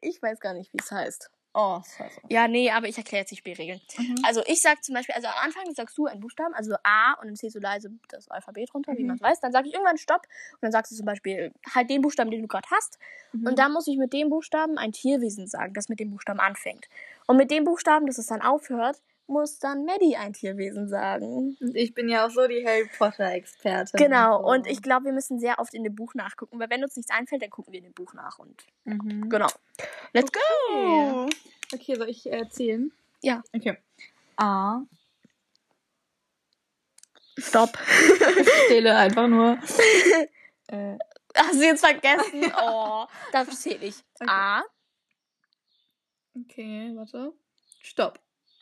A: Ich weiß gar nicht, wie es heißt.
B: Oh, scheiße.
A: Ja, nee, aber ich erkläre jetzt die Spielregeln.
B: Mhm.
A: Also ich sag zum Beispiel, also am Anfang sagst du einen Buchstaben, also A und dann ziehst du leise das Alphabet runter, wie
B: Mhm.
A: man es weiß. Dann sage ich irgendwann Stopp und dann sagst du zum Beispiel halt den Buchstaben, den du gerade hast.
B: Mhm.
A: Und dann muss ich mit dem Buchstaben ein Tierwesen sagen, das mit dem Buchstaben anfängt. Und mit dem Buchstaben, dass es dann aufhört, muss dann Maddie ein Tierwesen sagen.
B: Und ich bin ja auch so die Harry Potter-Expertin.
A: Genau,
B: so.
A: und ich glaube, wir müssen sehr oft in dem Buch nachgucken, weil wenn uns nichts einfällt, dann gucken wir in dem Buch nach und
B: Mhm.
A: genau. Let's go!
B: Okay, soll ich äh, erzählen?
A: Ja.
B: Okay. A.
A: Stopp.
B: Ich zähle einfach nur. äh,
A: Hast du jetzt vergessen? Oh, das zähle ich.
B: Okay.
A: A,
B: okay, warte. Stopp.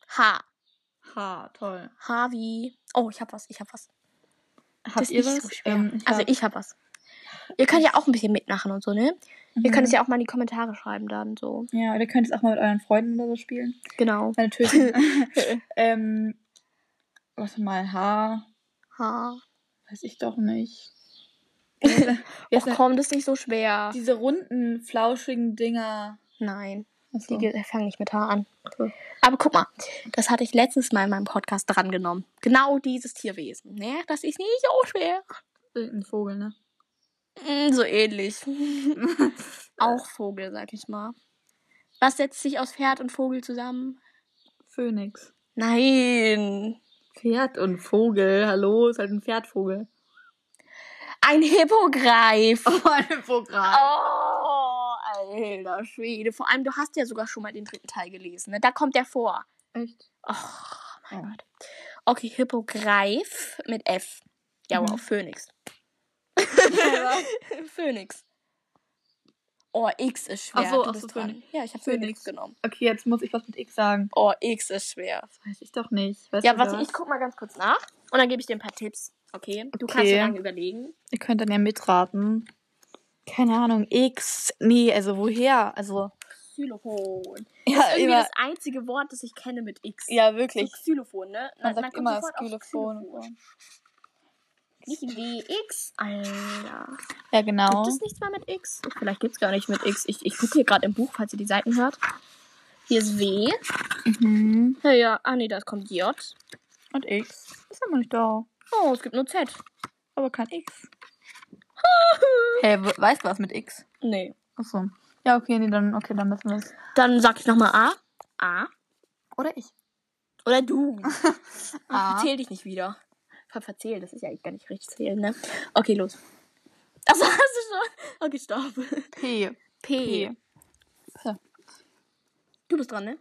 A: H.
B: H, toll.
A: H wie. Oh, ich hab was, ich hab was.
B: Habt
A: das
B: ihr was?
A: so.
B: Ähm,
A: also
B: hab-
A: ich hab was. Ihr könnt ja auch ein bisschen mitmachen und so, ne? Ihr könnt es
B: Mhm.
A: ja auch mal in die Kommentare schreiben dann so.
B: Ja, oder könnt es auch mal mit euren Freunden oder so spielen.
A: Genau.
B: Meine Töten. ähm, warte mal, H.
A: H.
B: Weiß ich doch nicht.
A: Och komm, das ist nicht so schwer.
B: Diese runden, flauschigen Dinger.
A: Nein,
B: Achso.
A: die ge- fangen nicht mit H an.
B: Okay.
A: Aber guck mal, das hatte ich letztes Mal in meinem Podcast drangenommen. Genau dieses Tierwesen. Ne? Das ist nicht so schwer.
B: Irgendein Vogel, ne?
A: Mm, So ähnlich. Auch Vogel, sag ich mal. Was setzt sich aus Pferd und Vogel zusammen?
B: Phönix.
A: Nein.
B: Pferd und Vogel. Hallo, ist halt ein Pferdvogel.
A: Ein Hippogreif.
B: Oh, ein Hippogreif.
A: Oh, alter Schwede. Vor allem, du hast ja sogar schon mal den dritten Teil gelesen. Ne? Da kommt der vor.
B: Echt?
A: Oh, mein
B: Oh.
A: Gott. Okay, Hippogreif mit F. Ja,
B: Mhm.
A: wow, Phönix. Phönix. Oh, X ist schwer.
B: Ach so,
A: du
B: ach so. Phönix.
A: Ja, ich habe
B: Phönix.
A: Phönix genommen.
B: Okay, jetzt muss ich was mit X sagen.
A: Oh, X ist schwer.
B: Das weiß ich doch nicht. Weißt
A: Ja,
B: du
A: warte, ich guck mal ganz kurz nach und dann gebe ich dir ein paar Tipps. Okay? Du
B: Okay.
A: kannst so lange überlegen.
B: Ihr könnt dann ja mitraten. Keine Ahnung, X. Nee, also woher? Also.
A: Xylophon.
B: Ja,
A: das ist irgendwie
B: immer-
A: das einzige Wort, das ich kenne mit X.
B: Ja,
A: So
B: wirklich.
A: Xylophon, ne?
B: Man sagt
A: kommt
B: immer Xylophon.
A: Xylophon. Nicht wie X. Alter.
B: Ja, genau.
A: Gibt es nichts mal mit X? Vielleicht gibt es gar nicht mit X. Ich, ich gucke hier gerade im Buch, falls ihr die Seiten hört. Hier ist W.
B: Mhm.
A: Ja, ja. Ah, nee, da kommt J.
B: Und X. Ist aber nicht da.
A: Oh, es gibt nur Z.
B: Aber kein X. Hey, we- weißt du was mit X?
A: Nee.
B: Achso. Ja, okay, nee, dann, okay, dann müssen wir es.
A: Dann sag ich nochmal A. A.
B: Oder ich.
A: Oder du.
B: A.
A: Zähl dich nicht wieder. Ver verzählen, das ist ja eigentlich gar nicht richtig zählen, ne? Okay, los. Achso, hast du schon? Okay, stopp.
B: P.
A: P.
B: P. So.
A: Du bist dran, ne?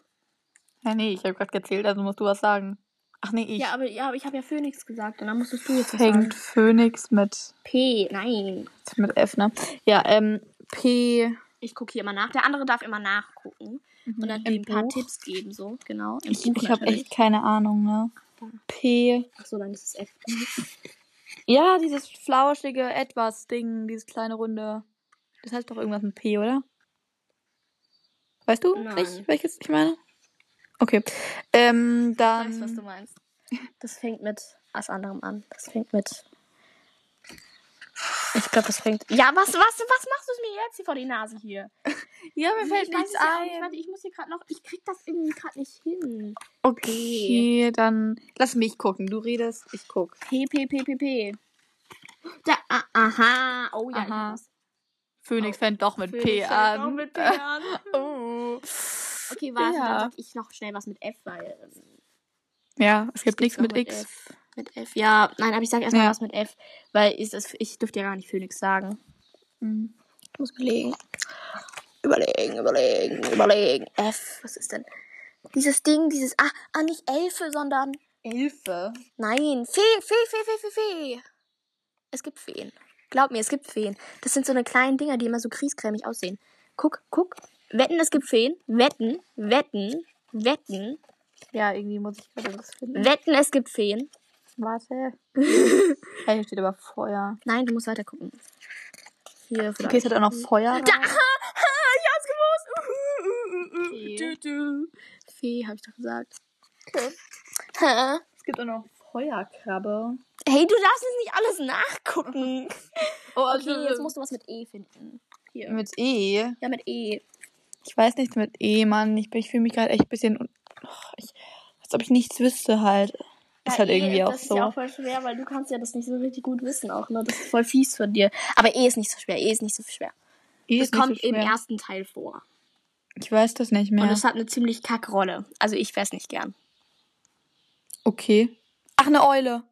B: Ja, nee, ich habe gerade gezählt, also musst du was sagen. Ach nee, ich.
A: Ja, aber, ja, aber ich habe ja Phoenix gesagt und dann musstest du jetzt
B: Fängt
A: sagen.
B: Phoenix mit,
A: P, nein.
B: mit F, ne? Ja, ähm, P.
A: Ich gucke hier immer nach. Der andere darf immer nachgucken und dann ein paar
B: Buch?
A: Tipps geben, so, genau. Im
B: Ich,
A: Buch
B: ich habe echt keine Ahnung, ne? P.
A: Achso, dann ist es F.
B: Ja, dieses flauschige Etwas-Ding, dieses kleine Runde. Das heißt doch irgendwas mit P, oder? Weißt du
A: Nein.
B: nicht, welches ich meine? Okay. Ähm,
A: Ich
B: dann.
A: weiß, was du meinst. Das fängt mit was anderem an. Das fängt mit. Ich glaube, das fängt. Ja, was, was, was machst du mir jetzt hier vor die Nase hier?
B: Ja, mir fällt
A: ich
B: nichts
A: es ja
B: ein.
A: Warte, ich muss hier gerade noch. Ich krieg das irgendwie gerade nicht hin.
B: Okay, dann lass mich gucken. Du redest, ich guck.
A: P, P, P, P, P. Da, ah, aha. Oh ja, ich
B: Aha. Phoenix fängt doch mit
A: Phoenix
B: P
A: fängt
B: an.
A: auch mit P an.
B: oh.
A: Okay, warte,
B: Ja.
A: dann sag ich noch schnell was mit F, weil. ähm,
B: Ja, es gibt nichts
A: noch
B: mit X.
A: F. Mit F. Ja, nein, aber ich sag erstmal
B: Ja.
A: was mit F, weil ich, das, ich dürfte ja gar nicht Phoenix sagen.
B: Mhm.
A: Ich muss überlegen. Überlegen, überlegen, überlegen. F, was ist denn? Dieses Ding, dieses. Ah, ah nicht Elfe, sondern.
B: Elfe.
A: Nein, Fee, Fee, Fee, Fee, Fee, Fee. Es gibt Feen. Glaub mir, es gibt Feen. Das sind so eine kleinen Dinger, die immer so kriescremig aussehen. Guck, guck. Wetten, es gibt Feen. Wetten, wetten, wetten,
B: Ja, irgendwie muss ich gerade was finden.
A: wetten, es gibt Feen.
B: Warte. hey, hier steht aber Feuer.
A: Nein, du musst weiter gucken. Hier, vielleicht.
B: Okay, es hat auch noch Feuer.
A: Da, ha, ha, ich hab's gewusst.
B: Fee.
A: Du, du. Fee, hab ich doch gesagt.
B: Okay.
A: Ha.
B: Es gibt auch noch Feuerkrabbe.
A: Hey, du darfst jetzt nicht alles nachgucken.
B: Oh,
A: Okay, jetzt musst du was mit E finden. Hier.
B: mit E.
A: Ja, mit E.
B: Ich weiß nichts mit E, Mann. Ich, ich fühle mich gerade echt ein bisschen. Oh, ich, als ob ich nichts wüsste halt. Ist
A: Ja,
B: halt
A: E,
B: irgendwie auch
A: das
B: so.
A: ist ja auch voll schwer, weil du kannst ja das nicht so richtig gut wissen auch, ne? Das ist voll fies von dir. Aber E ist nicht so schwer. E ist nicht so schwer.
B: E
A: Das
B: ist nicht
A: kommt
B: so
A: im
B: schwer.
A: ersten Teil vor.
B: Ich weiß das nicht mehr.
A: Und es hat eine ziemlich kacke Rolle. Also ich wär's nicht gern.
B: Okay. Ach, eine Eule.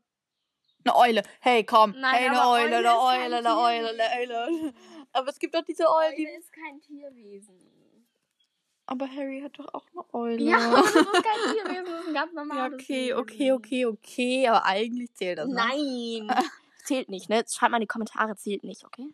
B: Eine Eule. Hey, komm.
A: Nein,
B: hey, eine Eule,
A: Eule
B: eine Eule, eine Eule, eine Eule. Aber es gibt doch diese Eulen, die.
A: ist kein Tierwesen.
B: Aber Harry hat doch auch eine Eule.
A: Ja, aber das ist kein Tierwesen, das ist ein ganz
B: Ja,
A: normales
B: okay,
A: Wesen.
B: okay, okay, okay. Aber eigentlich zählt das. Ne?
A: Nein. zählt nicht, ne? Schreibt mal in die Kommentare, zählt nicht, okay?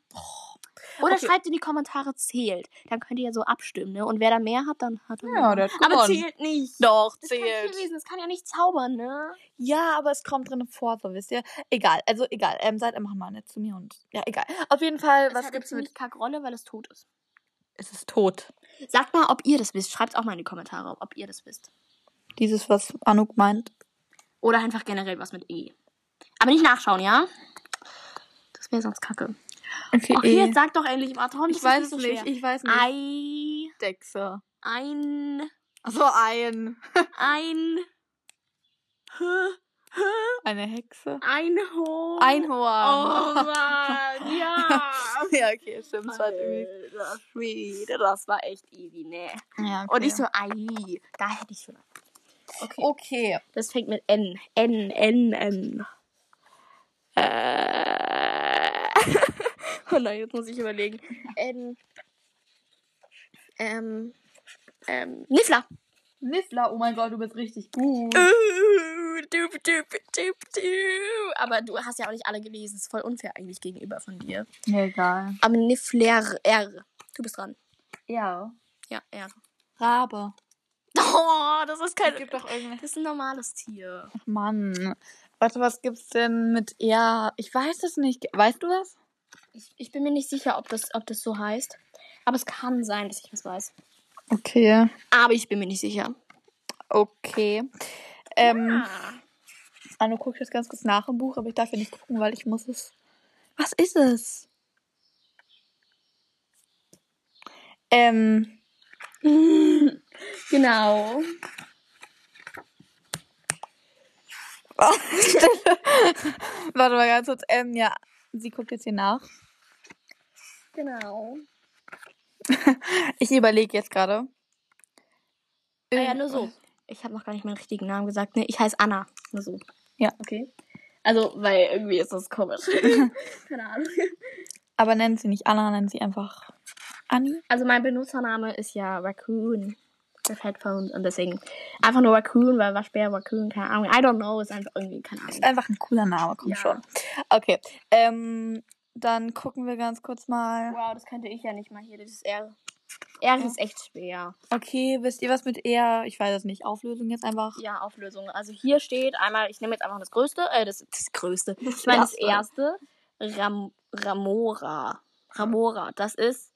A: Oder
B: Okay.
A: schreibt in die Kommentare, zählt. Dann könnt ihr ja so abstimmen, ne? Und wer da mehr hat, dann hat er
B: Ja, der hat
A: Aber
B: gewonnen.
A: zählt nicht.
B: Doch,
A: Das ist kein
B: zählt.
A: Tierwesen, das kann ja nicht zaubern, ne?
B: Ja, aber es kommt drin vor, so wisst ihr. Egal, also egal. Ähm, seid einfach mal nett zu mir und ja, egal. Auf jeden Fall,
A: Es
B: was gibt's mit?
A: ziemlich kacke Rolle, weil es tot ist.
B: Es ist tot.
A: Sagt mal, ob ihr das wisst. Schreibt auch mal in die Kommentare, ob ihr das wisst.
B: Dieses, was Anouk meint.
A: Oder einfach generell was mit E. Aber nicht nachschauen, ja? Das wäre sonst kacke.
B: Okay,
A: Ach, jetzt sag doch endlich mal, Tom.
B: ich weiß es nicht, ich weiß nicht.
A: Ei,
B: Dechse.
A: ein,
B: Achso, ein.
A: ein,
B: Eine Hexe.
A: Einhorn.
B: Einhorn.
A: Oh Mann, ja.
B: ja, okay, stimmt. Das war irgendwie.
A: Das war echt easy, ne?
B: Ja, okay.
A: Und ich so, ei, da hätte ich schon. Okay.
B: Okay.
A: Das fängt mit N. N, N, N. Äh. oh nein, jetzt muss ich überlegen. N. Ähm. Ähm. Niffler.
B: Niffler, oh mein Gott, du bist richtig gut.
A: Uh, du, du, du, du. Aber du hast ja auch nicht alle gelesen. Ist voll unfair eigentlich gegenüber von dir.
B: Ja, egal.
A: Aber Niffler R. Du bist dran.
B: Ja.
A: Ja, R.
B: Rabe.
A: Oh, das ist kein.
B: Es gibt doch irgendein.
A: Das ist ein normales Tier.
B: Ach Mann. Warte, was gibt's denn mit ja? Ich weiß es nicht. Weißt du was?
A: Ich, ich bin mir nicht sicher, ob das, ob das so heißt. Aber es kann sein, dass ich was weiß.
B: Okay.
A: Aber ich bin mir nicht sicher.
B: Okay. Ähm,
A: Ah.
B: Anno guckt jetzt ganz kurz nach im Buch, aber ich darf ja nicht gucken, weil ich muss es. Was ist es? Ähm,
A: genau.
B: warte mal ganz kurz. Ähm, ja, sie guckt jetzt hier nach.
A: Genau.
B: Ich überlege jetzt gerade.
A: Ah ja, nur so. Ich habe noch gar nicht meinen richtigen Namen gesagt. Ne, ich heiße Anna. Nur so.
B: Ja.
A: Okay. Also, weil irgendwie ist das komisch. Keine Ahnung.
B: Aber nennen sie nicht Anna, nennen sie einfach Anni.
A: Also, mein Benutzername ist ja Raccoon. With Headphones. Und deswegen einfach nur Raccoon, weil Waschbär, Raccoon, keine Ahnung. I don't know. Ist einfach irgendwie, keine Ahnung.
B: Ist einfach ein cooler Name, komm
A: Ja.
B: schon. Okay. Ähm, dann gucken wir ganz kurz mal.
A: Wow, das könnte ich ja nicht mal hier. Das ist R. R ist echt schwer.
B: Okay, wisst ihr was mit eher? Ich weiß es nicht. Auflösung jetzt einfach.
A: Ja, Auflösung. Also hier steht einmal, ich nehme jetzt einfach das Größte, äh, das, das Größte. Ich meine das erste. Ram, Ramora. Ramora. Das ist,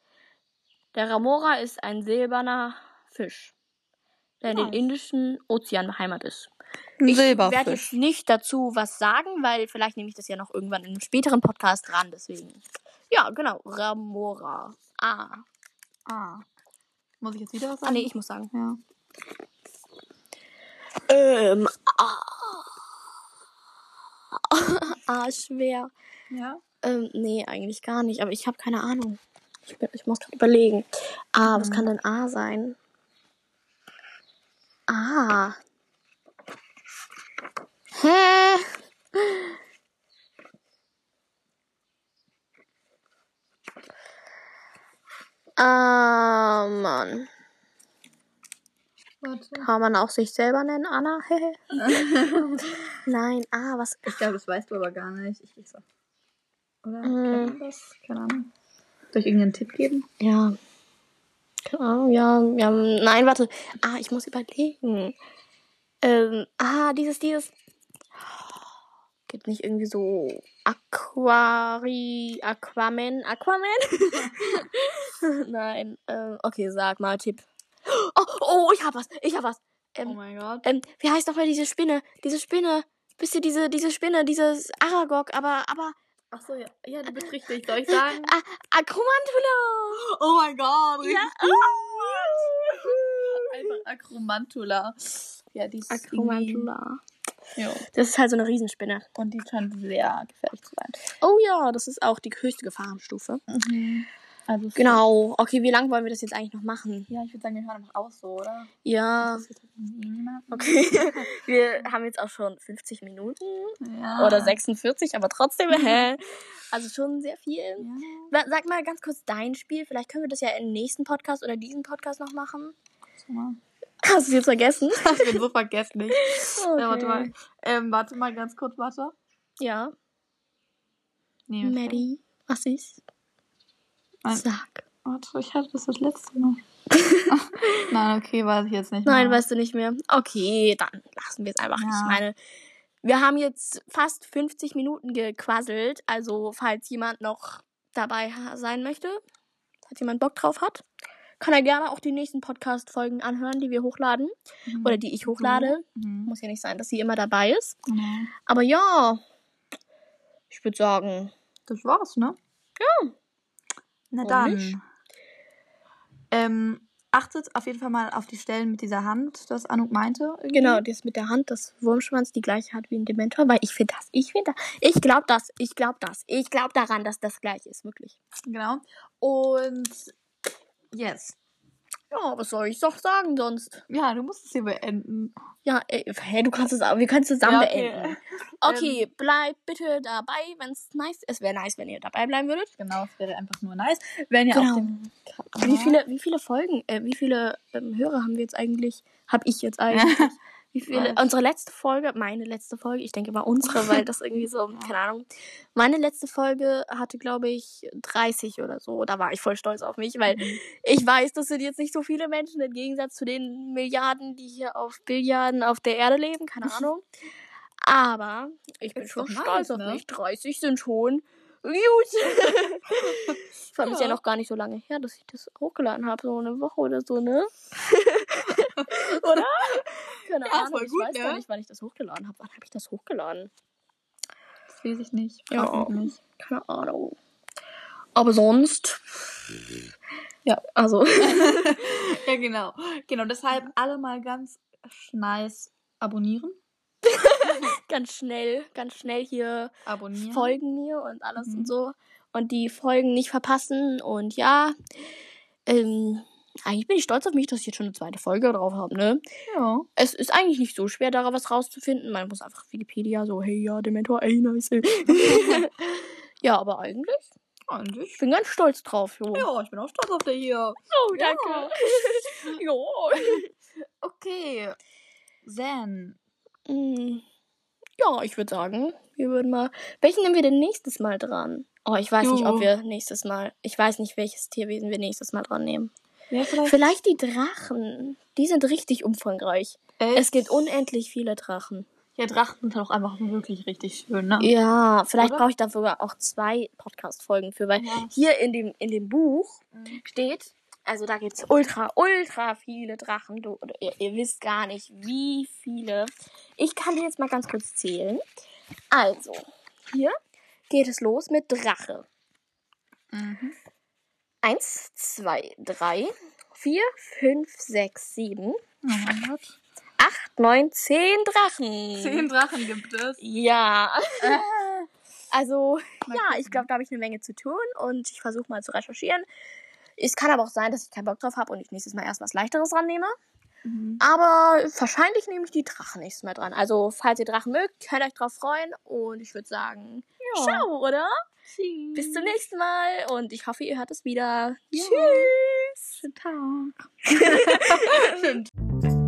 A: der Ramora ist ein silberner Fisch. Der in den. Indischen Ozean beheimatet ist. Ich werde jetzt nicht dazu was sagen, weil vielleicht nehme ich das ja noch irgendwann in einem späteren Podcast dran, deswegen. Ja, genau. Ramora. Ah.
B: Ah. Muss ich jetzt wieder was
A: Ah,
B: sagen?
A: nee, ich muss sagen.
B: Ja.
A: Ähm. Ah. ah, schwer.
B: Ja.
A: Ähm, nee, eigentlich gar nicht, aber ich habe keine Ahnung. Ich, bin, ich muss gerade überlegen. Ah, was
B: Mhm.
A: kann denn A sein? Ah. Hä? Ah, Mann.
B: Warte.
A: Kann man auch sich selber nennen, Anna? Nein, ah, was?
B: Ich glaube, das weißt du aber gar nicht. Ich weiß auch. Oder?
A: Mm.
B: Kennt man das? Keine Ahnung. Soll ich irgendeinen Tipp geben?
A: Ja. Ahnung, ja, ja. Nein, warte. Ah, ich muss überlegen. Ähm, ah, dieses, dieses. Gibt nicht irgendwie so Aquari, Aquaman, Aquaman? Nein, ähm, okay, sag mal Tipp. Oh, oh, ich hab was, ich hab was.
B: oh
A: Ähm,
B: mein Gott.
A: ähm, wie heißt doch mal diese Spinne? Diese Spinne. Bist du diese, diese Spinne, dieses Aragog, aber, aber,
B: Achso, ja. Ja, du bist richtig. Soll ich sagen?
A: ah, Akromantula.
B: oh mein Gott.
A: Ja.
B: Einfach Akromantula. Ja, die ist
A: Akromantula.
B: Ja.
A: Das ist halt so eine Riesenspinne.
B: Und die scheint sehr gefährlich zu sein.
A: Oh ja, das ist auch die höchste Gefahrenstufe.
B: Also
A: Genau. Okay, wie lange wollen wir das jetzt eigentlich noch machen?
B: Ja, ich würde sagen, wir hören einfach aus so, oder?
A: Ja.
B: Niemanden.
A: Okay. Wir haben jetzt auch schon 50 Minuten
B: Ja.
A: oder 46, aber trotzdem, hä? Also schon sehr viel.
B: Ja.
A: Sa- Sag mal ganz kurz dein Spiel. Vielleicht können wir das ja im nächsten Podcast oder diesen Podcast noch machen.
B: Mal.
A: Hast du es jetzt vergessen?
B: Ich bin so vergesslich.
A: Okay.
B: Ja, warte mal. Ähm, warte mal ganz kurz, warte.
A: Ja.
B: Nee,
A: Maddie, was ist?
B: Nein.
A: Sag.
B: Warte, ich hatte das das letzte Mal. Nein, okay, weiß ich jetzt nicht.
A: Nein,
B: mehr.
A: weißt du nicht mehr. Okay, dann lassen wir es einfach.
B: Ja.
A: Ich meine, wir haben jetzt fast 50 Minuten gequasselt. Also, falls jemand noch dabei sein möchte, falls jemand Bock drauf hat, kann er gerne auch die nächsten Podcast-Folgen anhören, die wir hochladen.
B: Mhm.
A: Oder die ich hochlade.
B: Mhm.
A: Muss ja nicht sein, dass sie immer dabei ist.
B: Genau.
A: Aber ja, ich würde sagen,
B: Das war's, ne?
A: Ja.
B: Na dann. Ähm, achtet auf jeden Fall mal auf die Stellen mit dieser Hand, das Anouk meinte. irgendwie.
A: genau, das mit der Hand, das Wurmschwanz die gleiche hat wie ein Dementor, weil ich finde das, ich finde das, ich glaube das, ich glaube das, ich glaube daran, dass das gleich ist, wirklich.
B: Genau. Und yes.
A: Ja, was soll ich doch sagen sonst?
B: Ja, du musst es hier beenden.
A: Ja, ey, hey, du kannst es auch, wir können es zusammen
B: Ja, okay.
A: beenden. Okay, bleibt bitte dabei, wenn es nice Es wäre nice, wenn ihr dabei bleiben würdet.
B: Genau, es wäre einfach nur nice, wenn ihr
A: Genau.
B: auf dem
A: Wie viele, wie viele Folgen, äh, wie viele ähm, Hörer haben wir jetzt eigentlich? Hab ich jetzt eigentlich? Wie viele?
B: Weiß.
A: Unsere letzte Folge, meine letzte Folge, ich denke mal unsere, weil das irgendwie so, keine Ahnung. Meine letzte Folge hatte, glaube ich, 30 oder so. Da war ich voll stolz auf mich, weil ich weiß, das sind jetzt nicht so viele Menschen im Gegensatz zu den Milliarden, die hier auf Billiarden auf der Erde leben, keine Ahnung. Aber ich bin schon stolz
B: nice,
A: auf
B: ne?
A: mich. 30 sind schon gut. Vor allem ist ja
B: Ja.
A: noch gar nicht so lange her, dass ich das hochgeladen habe, so eine Woche oder so, ne? oder? Keine
B: Ja,
A: Ahnung,
B: voll
A: ich
B: gut,
A: weiß
B: ne?
A: gar nicht, wann ich das hochgeladen habe. Wann habe ich das hochgeladen?
B: Das weiß ich nicht.
A: Ja.
B: Nicht.
A: Keine Ahnung. Aber sonst. Ja, also.
B: Ja, genau. Genau, deshalb alle mal ganz nice abonnieren.
A: ganz schnell, ganz schnell hier
B: Abonnieren.
A: folgen mir und alles
B: Mhm.
A: und so. Und die Folgen nicht verpassen. Und ja, ähm, eigentlich bin ich stolz auf mich, dass ich jetzt schon eine zweite Folge drauf habe, ne?
B: Ja.
A: Es ist eigentlich nicht so schwer, da was rauszufinden. Man muss einfach Wikipedia so, hey, ja, Dementor, ey, nice. ja, aber eigentlich,
B: Eigentlich.
A: ich bin ganz stolz drauf, jo.
B: Ja, ich bin auch stolz auf der hier.
A: Oh, danke. jo.
B: Okay. Then.
A: Mm, Ja, ich würde sagen, wir würden mal. Welchen nehmen wir denn nächstes Mal dran? Oh, ich weiß nicht,
B: Du.
A: ob wir nächstes Mal. Ich weiß nicht, welches Tierwesen wir nächstes Mal dran nehmen.
B: Ja, vielleicht.
A: Vielleicht die Drachen. Die sind richtig umfangreich. Es gibt unendlich viele Drachen.
B: Ja, Drachen sind auch einfach wirklich richtig schön, ne?
A: Ja, vielleicht brauche ich da sogar auch zwei Podcast-Folgen für, weil
B: Ja.
A: hier in dem, in dem Buch
B: Mhm.
A: steht, Also da gibt es ultra, ultra viele Drachen. Du, ihr, ihr, wisst gar nicht, wie viele. Ich kann die jetzt mal ganz kurz zählen. Also, hier geht es los mit Drache. Mhm. Eins, zwei, drei, vier, fünf, sechs, sieben. Oh acht, neun, zehn Drachen.
B: Zehn Drachen gibt es.
A: Ja. Äh. Also, ja, ich glaube, da habe ich eine Menge zu tun und ich versuche mal zu recherchieren. Es kann aber auch sein, dass ich keinen Bock drauf habe und ich nächstes Mal erst was leichteres dran nehme. Mhm. Aber wahrscheinlich nehme ich die Drachen nächstes Mal dran. Also, falls ihr Drachen mögt, könnt euch drauf freuen. Und ich würde sagen, ja. ciao, oder? Tschüss. Bis zum nächsten Mal. Und ich hoffe, ihr hört es wieder. Ja. Tschüss.
B: Schönen Tag.